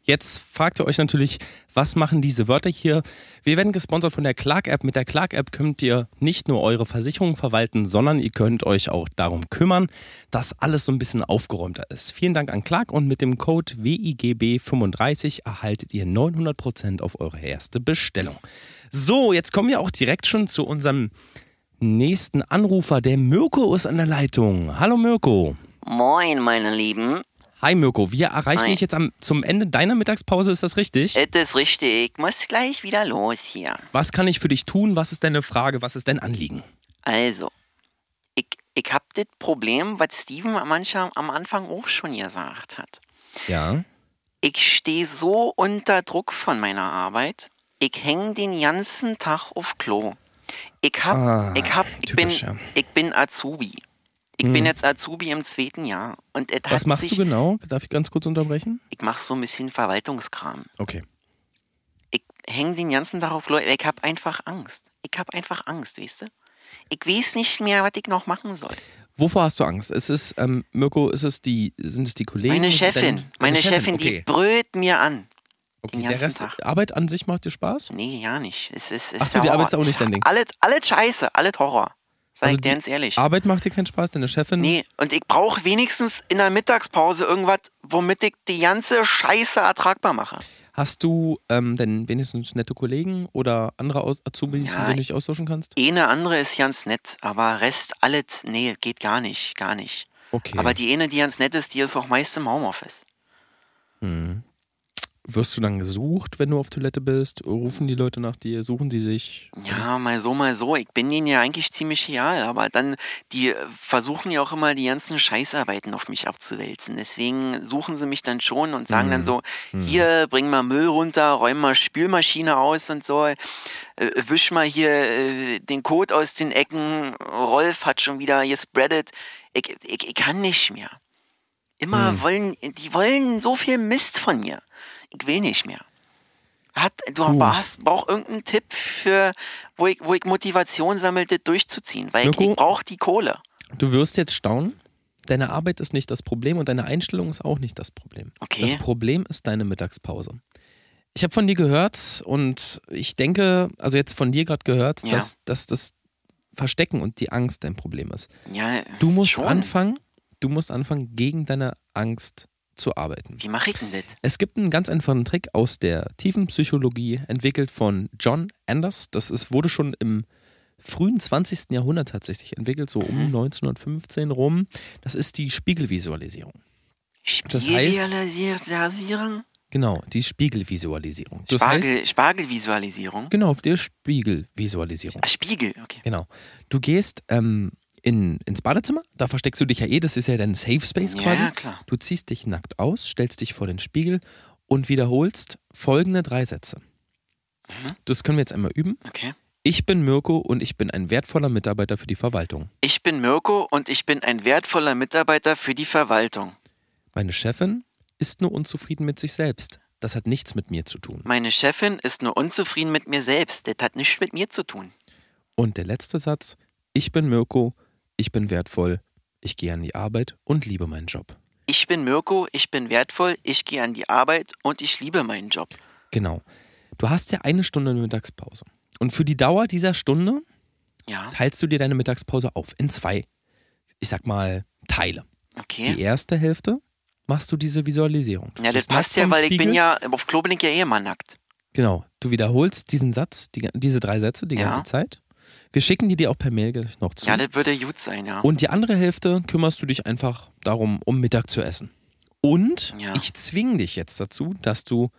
S1: Jetzt fragt ihr euch natürlich, was machen diese Wörter hier? Wir werden gesponsert von der Clark-App. Mit der Clark-App könnt ihr nicht nur eure Versicherung verwalten, sondern ihr könnt euch auch darum kümmern, dass alles so ein bisschen aufgeräumter ist. Vielen Dank an Clark und mit dem Code WIGB35 erhaltet ihr 900% auf eure erste Bestellung. So, jetzt kommen wir auch direkt schon zu unserem nächsten Anrufer. Der Mirko ist an der Leitung. Hallo Mirko.
S9: Moin, meine Lieben.
S1: Hi Mirko, wir erreichen
S9: Hi.
S1: dich jetzt am, zum Ende deiner Mittagspause, ist das richtig?
S9: Das ist richtig. Muss gleich wieder los hier.
S1: Was kann ich für dich tun? Was ist deine Frage? Was ist dein Anliegen?
S9: Also, ich, ich hab das Problem, was Steven manchmal am Anfang auch schon gesagt hat.
S1: Ja.
S9: Ich stehe so unter Druck von meiner Arbeit. Ich häng den ganzen Tag auf Klo. Ich hab,
S1: Ah,
S9: ich hab, ich
S1: typisch,
S9: bin,
S1: ja.
S9: ich bin Azubi. Ich
S1: Hm.
S9: bin jetzt Azubi im zweiten Jahr. Und
S1: Was machst
S9: sich,
S1: du genau? Darf ich ganz kurz unterbrechen?
S9: Ich mach so ein bisschen Verwaltungskram.
S1: Okay.
S9: ich häng den ganzen Tag auf Klo. Ich hab einfach Angst. Ich hab einfach Angst, weißt du? Ich weiß nicht mehr, was ich noch machen soll.
S1: Wovor hast du Angst? Ist es, ähm, Mirko, ist es die, sind es die Kollegen?
S9: Meine Chefin,
S1: dein- deine
S9: meine Chefin,
S1: okay.
S9: die brüllt mir an.
S1: okay. Der Rest,
S9: Tag.
S1: Arbeit an sich macht dir Spaß?
S9: Nee, ja nicht. Es ist, es
S1: Ach so, die Arbeit ist auch nicht dein Ding.
S9: Alles, alles Scheiße, alles Horror. Sag
S1: Also
S9: ich ganz ehrlich.
S1: Arbeit macht dir keinen Spaß, deine Chefin?
S9: Nee, und ich brauche wenigstens in der Mittagspause irgendwas, womit ich die ganze Scheiße ertragbar mache.
S1: Hast du ähm, denn wenigstens nette Kollegen oder andere Aus Azubis,
S9: Ja,
S1: mit denen du dich austauschen kannst?
S9: Eine andere ist ganz nett, aber Rest alles, nee, geht gar nicht, gar nicht.
S1: Okay.
S9: Aber die eine, die ganz nett ist, die ist auch meist im Homeoffice.
S1: Hm. Wirst du dann gesucht, wenn du auf Toilette bist? Rufen die Leute nach dir? Suchen sie sich?
S9: Ja, mal so, mal so. Ich bin ihnen ja eigentlich ziemlich egal, aber dann, die äh, versuchen ja auch immer die ganzen Scheißarbeiten auf mich abzuwälzen. Deswegen suchen sie mich dann schon und sagen dann
S1: Mhm.
S9: so,
S1: Hm.
S9: hier, bring mal Müll runter, räum mal Spülmaschine aus und so, äh, wisch mal hier äh, den Kot aus den Ecken, Rolf hat schon wieder gespreadet. Ich, ich, ich kann nicht mehr. Immer
S1: Hm.
S9: wollen, die wollen so viel Mist von mir. Ich will nicht mehr. Hat, du
S1: Puh.
S9: hast, brauch irgendeinen Tipp für, wo ich, wo ich Motivation sammle, das durchzuziehen, weil ich,
S1: Mirko?
S9: ich brauche die Kohle.
S1: Du wirst jetzt staunen. Deine Arbeit ist nicht das Problem und deine Einstellung ist auch nicht das Problem.
S9: Okay.
S1: Das Problem ist deine Mittagspause. Ich habe von dir gehört und ich denke, also jetzt von dir gerade gehört,
S9: Ja.
S1: dass, dass das Verstecken und die Angst dein Problem ist.
S9: Ja,
S1: Du musst
S9: schon.
S1: anfangen, du musst anfangen, gegen deine Angst zu arbeiten.
S9: Wie mache ich denn das?
S1: Es gibt einen ganz einfachen Trick aus der tiefen Psychologie, entwickelt von John Anders. Das ist, wurde schon im frühen 20. Jahrhundert tatsächlich entwickelt, so um 1915 rum. Das ist die Spiegelvisualisierung. Das heißt-
S9: Spiegelvisualisierung?
S1: Genau, die Spiegelvisualisierung. Das heißt,
S9: Spargel, Spargelvisualisierung?
S1: genau, der Spiegelvisualisierung.
S9: Spiegel, okay.
S1: Genau. Du gehst ähm, in, ins Badezimmer, da versteckst du dich ja eh, das ist ja dein Safe Space quasi.
S9: Ja, klar.
S1: Du ziehst dich nackt aus, stellst dich vor den Spiegel und wiederholst folgende drei Sätze.
S9: Mhm.
S1: Das können wir jetzt einmal üben.
S9: Okay.
S1: Ich bin Mirko und ich bin ein wertvoller Mitarbeiter für die Verwaltung.
S9: Ich bin Mirko und ich bin ein wertvoller Mitarbeiter für die Verwaltung.
S1: Meine Chefin ist nur unzufrieden mit sich selbst. Das hat nichts mit mir zu tun.
S9: Meine Chefin ist nur unzufrieden mit mir selbst. Das hat nichts mit mir zu tun.
S1: Und der letzte Satz. Ich bin Mirko, ich bin wertvoll, ich gehe an die Arbeit und liebe meinen Job.
S9: Ich bin Mirko, ich bin wertvoll, ich gehe an die Arbeit und ich liebe meinen Job.
S1: Genau. Du hast ja eine Stunde Mittagspause. Und für die Dauer dieser Stunde
S9: Ja,
S1: teilst du dir deine Mittagspause auf in zwei, ich sag mal, Teile.
S9: okay.
S1: Die erste Hälfte machst du diese Visualisierung. Du
S9: Ja, das passt ja, weil ich
S1: Spiegel.
S9: bin ja auf Klo bin ich ja eh immer nackt.
S1: Genau. Du wiederholst diesen Satz, die, diese drei Sätze die
S9: Ja.
S1: ganze Zeit. Wir schicken die dir auch per Mail gleich noch zu.
S9: Ja, das würde gut sein, ja.
S1: Und die andere Hälfte kümmerst du dich einfach darum, um Mittag zu essen. Und
S9: Ja.
S1: ich zwinge dich jetzt dazu, dass du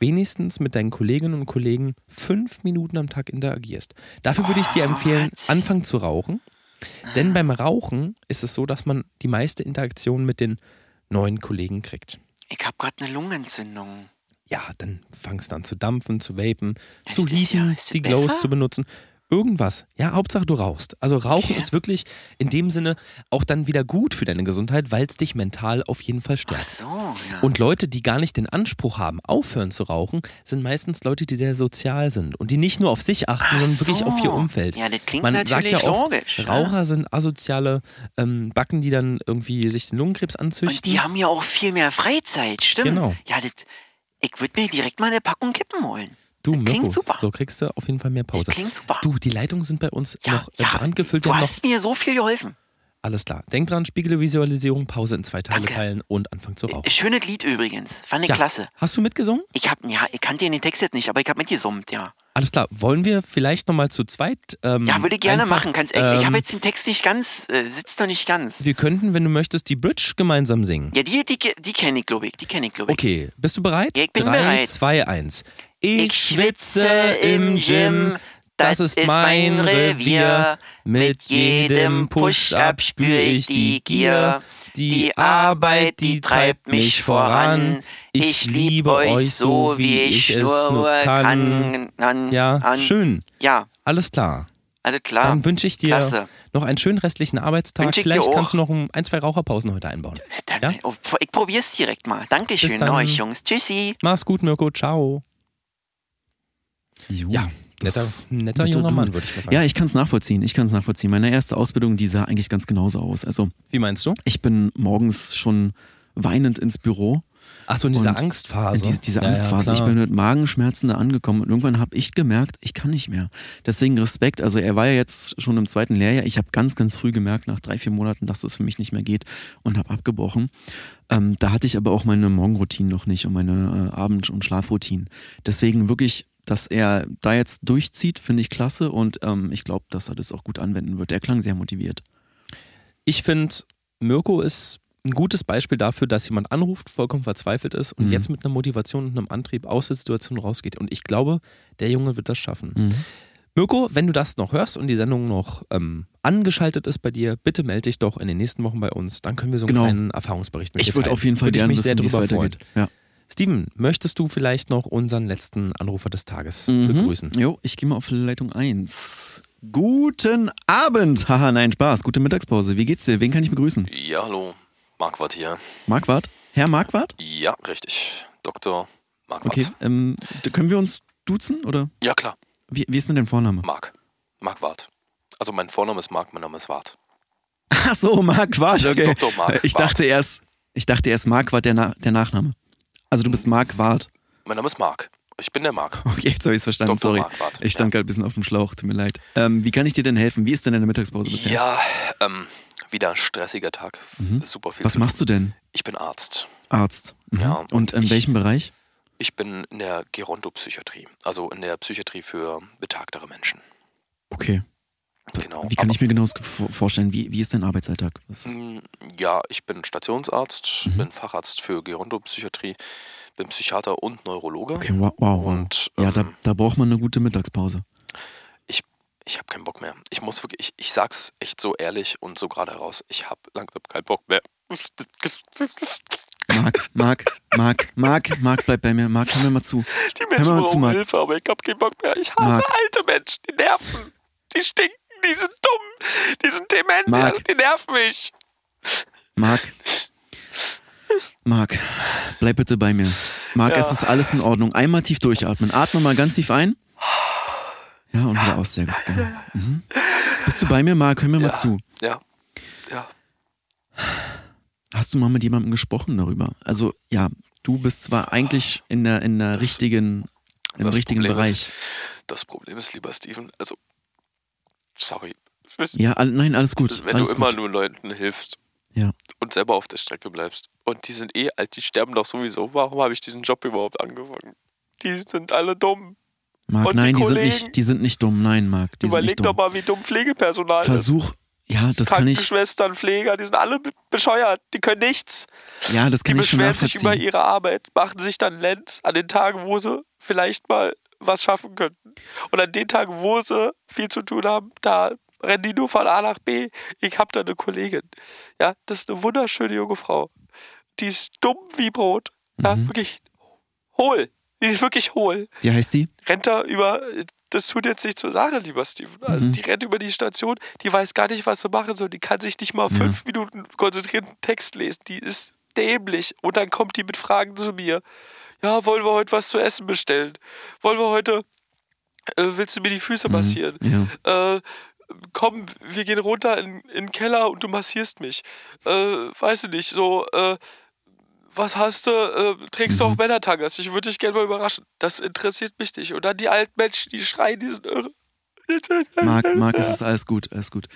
S1: wenigstens mit deinen Kolleginnen und Kollegen fünf Minuten am Tag interagierst. Dafür würde ich dir empfehlen,
S9: What?
S1: anfangen zu rauchen. Denn beim Rauchen ist es so, dass man die meiste Interaktion mit den neuen Kollegen kriegt.
S9: Ich habe gerade eine Lungenentzündung.
S1: Ja, dann fangst du an zu dampfen, zu vapen,
S9: Ja,
S1: zu
S9: ja-
S1: heaten,
S9: das
S1: die Glows zu benutzen. Irgendwas. Ja, Hauptsache du rauchst. Also Rauchen
S9: Okay.
S1: ist wirklich in dem Sinne auch dann wieder gut für deine Gesundheit, weil es dich mental auf jeden Fall
S9: Ach
S1: stärkt.
S9: so, ja.
S1: Und Leute, die gar nicht den Anspruch haben, aufhören zu rauchen, sind meistens Leute, die sehr sozial sind und die nicht nur auf sich achten,
S9: Ach
S1: sondern wirklich auf ihr
S9: so.
S1: Umfeld.
S9: Ja, das klingt
S1: Man sagt
S9: natürlich
S1: ja oft,
S9: logisch. ja.
S1: Raucher sind asoziale ähm, Backen, die dann irgendwie sich den Lungenkrebs
S9: Und
S1: anzüchten.
S9: die haben ja auch viel mehr Freizeit, stimmt.
S1: Genau.
S9: Ja, das, ich würde mir direkt mal eine Packung Kippen holen.
S1: Du,
S9: das klingt
S1: Mirko,
S9: super.
S1: so kriegst du auf jeden Fall mehr
S9: Das
S1: Pause.
S9: klingt super.
S1: Du, die Leitungen sind bei uns
S9: ja,
S1: noch äh,
S9: ja,
S1: brandgefüllt.
S9: Du
S1: haben noch
S9: hast mir so viel geholfen.
S1: Alles klar. Denk dran, Spiegelvisualisierung, Pause in zwei Teile
S9: Danke.
S1: teilen und anfangen zu rauchen.
S9: Schönes Lied übrigens. Fand ich
S1: Ja.
S9: klasse.
S1: Hast du mitgesungen?
S9: Ich hab, ja, ich kannte den Text jetzt nicht, aber ich habe mitgesummt, ja.
S1: Alles klar. Wollen wir vielleicht nochmal zu zweit? Ähm,
S9: Ja, würde ich gerne
S1: einfach,
S9: machen. Kannst, ich ich
S1: ähm,
S9: habe jetzt den Text nicht ganz, äh, sitzt doch nicht ganz.
S1: Wir könnten, wenn du möchtest, die Bridge gemeinsam singen.
S9: Ja, die, die, die kenne ich, glaube ich. Die kenne ich, glaube ich.
S1: Okay, bist du bereit?
S9: Ja, ich bin
S1: Drei,
S9: bereit.
S1: zwei, eins. Ich, schwitze im Gym, das ist mein Revier. Mit jedem Push-Up spüre ich die Gier. Die Arbeit, die treibt mich voran. Ich liebe euch so, wie ich es nur kann. Ja, schön.
S9: Ja,
S1: Alles klar.
S9: alles klar.
S1: Dann wünsche ich dir
S9: Klasse.
S1: noch einen schönen restlichen Arbeitstag. Vielleicht kannst du noch ein, zwei Raucherpausen heute einbauen.
S9: Dann,
S1: Ja?
S9: oh, Ich probier's direkt mal. Dankeschön euch, Jungs. Tschüssi.
S1: Mach's gut, Mirko. Ciao.
S2: Jo,
S1: Ja, netter, netter junger
S2: Dude.
S1: Mann, würde ich mal sagen.
S2: Ja, ich kann es nachvollziehen. Ich kann es nachvollziehen. Meine erste Ausbildung, die sah eigentlich ganz genauso aus. Also
S1: Wie meinst du?
S2: ich bin morgens schon weinend ins Büro.
S1: Ach so, in dieser
S2: Und
S1: Angstphase.
S2: Diese, diese
S1: Ja, ja,
S2: Angstphase. ich
S1: klar.
S2: bin mit Magenschmerzen da angekommen und irgendwann habe ich gemerkt, ich kann nicht mehr. Deswegen Respekt. Also er war ja jetzt schon im zweiten Lehrjahr. Ich habe ganz, ganz früh gemerkt, nach drei, vier Monaten, dass das für mich nicht mehr geht und habe abgebrochen. Ähm, da hatte ich aber auch meine Morgenroutine noch nicht und meine äh, Abend- und Schlafroutine. Deswegen wirklich, dass er da jetzt durchzieht, finde ich klasse und ähm, ich glaube, dass er das auch gut anwenden wird. Er klang sehr motiviert.
S1: Ich finde, Mirko ist ein gutes Beispiel dafür, dass jemand anruft, vollkommen verzweifelt ist und
S2: Mhm.
S1: jetzt mit einer Motivation und einem Antrieb aus der Situation rausgeht. Und ich glaube, der Junge wird das schaffen.
S2: Mhm.
S1: Mirko, wenn du das noch hörst und die Sendung noch ähm, angeschaltet ist bei dir, bitte melde dich doch in den nächsten Wochen bei uns. Dann können wir so einen
S2: Genau.
S1: kleinen Erfahrungsbericht mit
S2: Ich
S1: dir
S2: würde auf jeden Fall
S1: Würde ich
S2: gerne
S1: mich sehr
S2: wissen, es
S1: drüber freuen.
S2: Ja.
S1: Steven, möchtest du vielleicht noch unseren letzten Anrufer des Tages
S2: Mhm.
S1: begrüßen?
S2: Jo, ich gehe mal auf Leitung 1. Guten Abend. Haha, nein, Spaß. Gute Mittagspause. Wie geht's dir? Wen kann ich begrüßen?
S4: Ja, hallo. Marquardt hier.
S2: Marquardt? Herr Marquardt?
S4: Ja, richtig. Dr. Marquardt.
S2: Okay, ähm, können wir uns duzen oder
S4: Ja, klar.
S2: wie, wie ist denn dein Vorname?
S4: Marc. Marquardt. Also mein Vorname ist Marc, mein Name ist Wart.
S2: Ach so, Marquardt,
S4: Ja,
S2: okay.
S4: Dr. Marquardt.
S2: Ich dachte erst, ich dachte erst Marquardt der, Na der Nachname. Also du bist Marquardt.
S4: Mein Name ist Marc.
S1: Ich bin der Marc.
S2: Okay, jetzt habe ich es verstanden,
S1: Dr.
S2: sorry.
S1: Marc, warte.
S2: Ich stand gerade ein bisschen auf dem Schlauch, tut mir leid. Ähm, wie kann ich dir denn helfen? Wie ist denn deine Mittagspause bisher?
S1: Ja, ähm, wieder ein stressiger Tag.
S2: Mhm.
S1: Super viel.
S2: Was machst du denn?
S1: Ich bin Arzt.
S2: Arzt. Mhm.
S1: Ja,
S2: und in
S1: ich-
S2: welchem Bereich?
S1: Ich bin in der Gerontopsychiatrie, also in der Psychiatrie für betagtere Menschen.
S2: Okay.
S1: Genau.
S2: Wie kann ich mir genau vorstellen? Wie, wie ist dein Arbeitsalltag? Ist-
S1: Mm, Ja, ich bin Stationsarzt,
S2: Mhm.
S1: bin Facharzt für Gerontopsychiatrie, bin Psychiater und Neurologe.
S2: Okay, wow, wow.
S1: Und
S2: Ja, da,
S1: ähm,
S2: da braucht man eine gute Mittagspause.
S1: Ich habe keinen Bock mehr. Ich muss wirklich, ich, ich sag's echt so ehrlich und so gerade heraus, ich habe langsam keinen Bock mehr.
S2: Marc, Marc, Marc, Marc, Marc, bleib bei mir. Marc, hör mir mal zu.
S1: Die
S2: Hör mal
S1: Menschen
S2: zu, Marc.
S1: Hilfe, aber ich habe keinen Bock mehr. Ich hasse
S2: Marc.
S1: alte Menschen, die nerven. Die stinken, die sind dumm, die sind dement,
S2: Marc.
S1: die nerven mich.
S2: Marc. Marc, bleib bitte bei mir. Marc,
S1: Ja.
S2: es ist alles in Ordnung. Einmal tief durchatmen. Atme mal ganz tief ein. Ja, und wieder aus. Sehr gut. Genau. Mhm. Bist du bei mir, Marc? Hör mir mal zu.
S1: Ja, ja.
S2: Hast du mal mit jemandem gesprochen darüber? Also, ja, du bist zwar eigentlich in der, in der richtigen, im
S1: Das
S2: richtigen
S1: Problem
S2: Bereich.
S1: Ist, das Problem ist, lieber Steven, also, sorry.
S2: Ja, all, nein, alles gut.
S1: wenn
S2: alles
S1: du immer
S2: gut.
S1: nur Leuten hilfst
S2: Ja.
S1: und selber auf der Strecke bleibst und die sind eh alt, die sterben doch sowieso. Warum habe ich diesen Job überhaupt angefangen? Die sind alle dumm.
S2: Marc,
S1: und die
S2: nein, die sind, nicht, die sind nicht dumm. Nein, Marc, die sind
S1: Überleg
S2: nicht
S1: doch
S2: dumm.
S1: mal, wie dumm Pflegepersonal ist.
S2: Versuch, ja, das kann ich,
S1: Krankenschwestern, Pfleger, die sind alle be- bescheuert. Die können nichts.
S2: ja, das
S1: Die
S2: kann ich schon
S1: beschweren sich über
S2: nachvollziehen.
S1: ihre Arbeit, machen sich dann Lenz an den Tagen, wo sie vielleicht mal was schaffen könnten. Und an den Tagen, wo sie viel zu tun haben, da rennen die nur von A nach B. Ich habe da eine Kollegin. Ja, das ist eine wunderschöne junge Frau. Die ist dumm wie Brot. Ja,
S2: Mhm.
S1: wirklich hohl. Die ist wirklich hohl.
S2: Wie heißt die?
S1: Rennt da über, das tut jetzt nicht zur Sache, lieber Steven. Also
S2: Mhm.
S1: die rennt über die Station, die weiß gar nicht, was sie machen soll. Die kann sich nicht mal
S2: Ja.
S1: fünf Minuten konzentrierten Text lesen. Die ist dämlich. Und dann kommt die mit Fragen zu mir. Ja, wollen wir heute was zu essen bestellen? Wollen wir heute, äh, willst du mir die Füße
S2: Mhm.
S1: massieren?
S2: Ja.
S1: Äh, komm, wir gehen runter in, in den Keller und du massierst mich. Äh, weißt du nicht, so, äh, was hast du? Äh, trägst du
S2: Mhm.
S1: auch Männertangas? Ich würde dich gerne mal überraschen. Das interessiert mich nicht. Und dann die alten Menschen, die schreien, die sind irre.
S2: Marc, Marc, es ist alles gut, alles gut.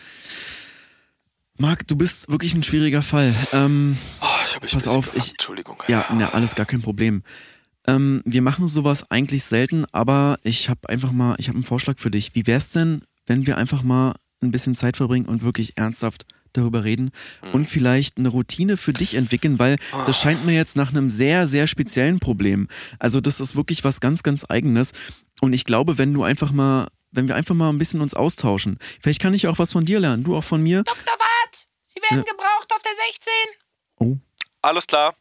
S2: Marc, du bist wirklich ein schwieriger Fall. Ähm,
S1: Oh, ich habe mich
S2: Pass auf,
S1: gefasst.
S2: ich-
S1: Entschuldigung.
S2: ja, ne, alles gar kein Problem. Ähm, wir machen sowas eigentlich selten, aber ich habe einfach mal, ich habe einen Vorschlag für dich. Wie wär's denn, wenn wir einfach mal ein bisschen Zeit verbringen und wirklich ernsthaft darüber reden
S1: Hm.
S2: und vielleicht eine Routine für dich entwickeln, weil das scheint mir jetzt nach einem sehr, sehr speziellen Problem. Also das ist wirklich was ganz, ganz eigenes. Und ich glaube, wenn du einfach mal, wenn wir einfach mal ein bisschen uns austauschen, vielleicht kann ich auch was von dir lernen, du auch von mir.
S5: Dr. Watt, Sie werden
S2: Ja.
S5: gebraucht auf der 16.
S1: Alles klar.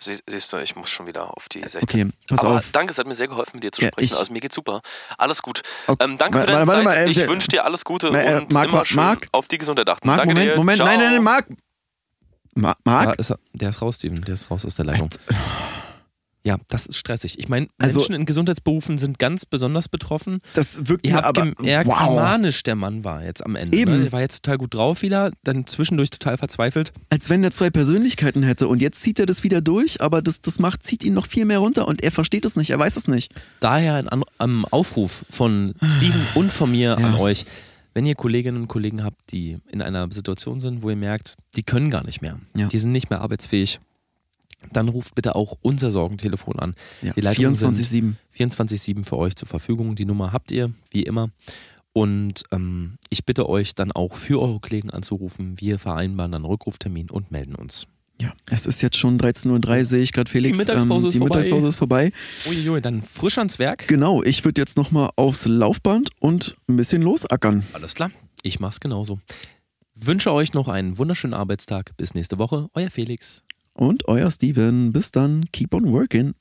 S1: Sie, siehst du, ich muss schon wieder auf die 16.
S2: Okay, pass
S1: Aber
S2: auf.
S1: danke, es hat mir sehr geholfen, mit dir zu
S2: Ja,
S1: sprechen.
S2: ich-
S1: also mir geht's super. Alles gut.
S2: Okay,
S1: Ähm, danke
S2: wa-
S1: für deine
S2: warte, warte
S1: Zeit.
S2: mal, äh,
S1: ich
S2: der-
S1: wünsche dir alles Gute
S2: äh,
S1: und
S2: Marc,
S1: immer schön
S2: Marc?
S1: auf die Gesundheit achten.
S2: Marc,
S1: danke
S2: Moment,
S1: dir.
S2: Moment,
S1: Ciao.
S2: nein, nein, nein, Marc. Ma Marc?
S10: Ja, ist er, der ist raus, Steven. Der ist raus aus der Leitung. Ja, das ist stressig. Ich meine,
S2: Also-
S10: Menschen in Gesundheitsberufen sind ganz besonders betroffen.
S2: Das wirkt
S10: Ihr
S2: mir
S10: habt
S2: aber.
S10: gemerkt, wie
S2: wow.
S10: manisch der Mann war jetzt am Ende.
S2: Eben.
S10: Ne? Der war jetzt total gut drauf wieder, dann zwischendurch total verzweifelt.
S2: Als wenn er zwei Persönlichkeiten hätte und jetzt zieht er das wieder durch, aber das, das macht, zieht ihn noch viel mehr runter und er versteht es nicht, er weiß es nicht.
S10: Daher ein An ähm, Aufruf von Steven und von mir
S2: Ja.
S10: an euch. Wenn ihr Kolleginnen und Kollegen habt, die in einer Situation sind, wo ihr merkt, die können gar nicht mehr,
S2: Ja.
S10: die sind nicht mehr arbeitsfähig, dann ruft bitte auch unser Sorgentelefon an.
S2: Ja,
S10: Die Leitungen sind
S2: 24-7.
S10: 24-7 für euch zur Verfügung. Die Nummer habt ihr, wie immer. Und ähm, ich bitte euch dann auch für eure Kollegen anzurufen. Wir vereinbaren dann Rückruftermin und melden uns.
S2: Ja, es ist jetzt schon 13.03 Uhr, sehe ich gerade, Felix.
S10: Die Mittagspause
S2: ähm,
S10: ist
S2: die
S10: vorbei.
S2: Mittagspause ist vorbei.
S10: Uiuiui, dann frisch ans Werk.
S2: Genau, ich würde jetzt nochmal aufs Laufband und ein bisschen losackern.
S10: Alles klar. Ich mach's genauso. Wünsche euch noch einen wunderschönen Arbeitstag. Bis nächste Woche. Euer Felix.
S2: Und euer Steven. Bis dann. Keep on working.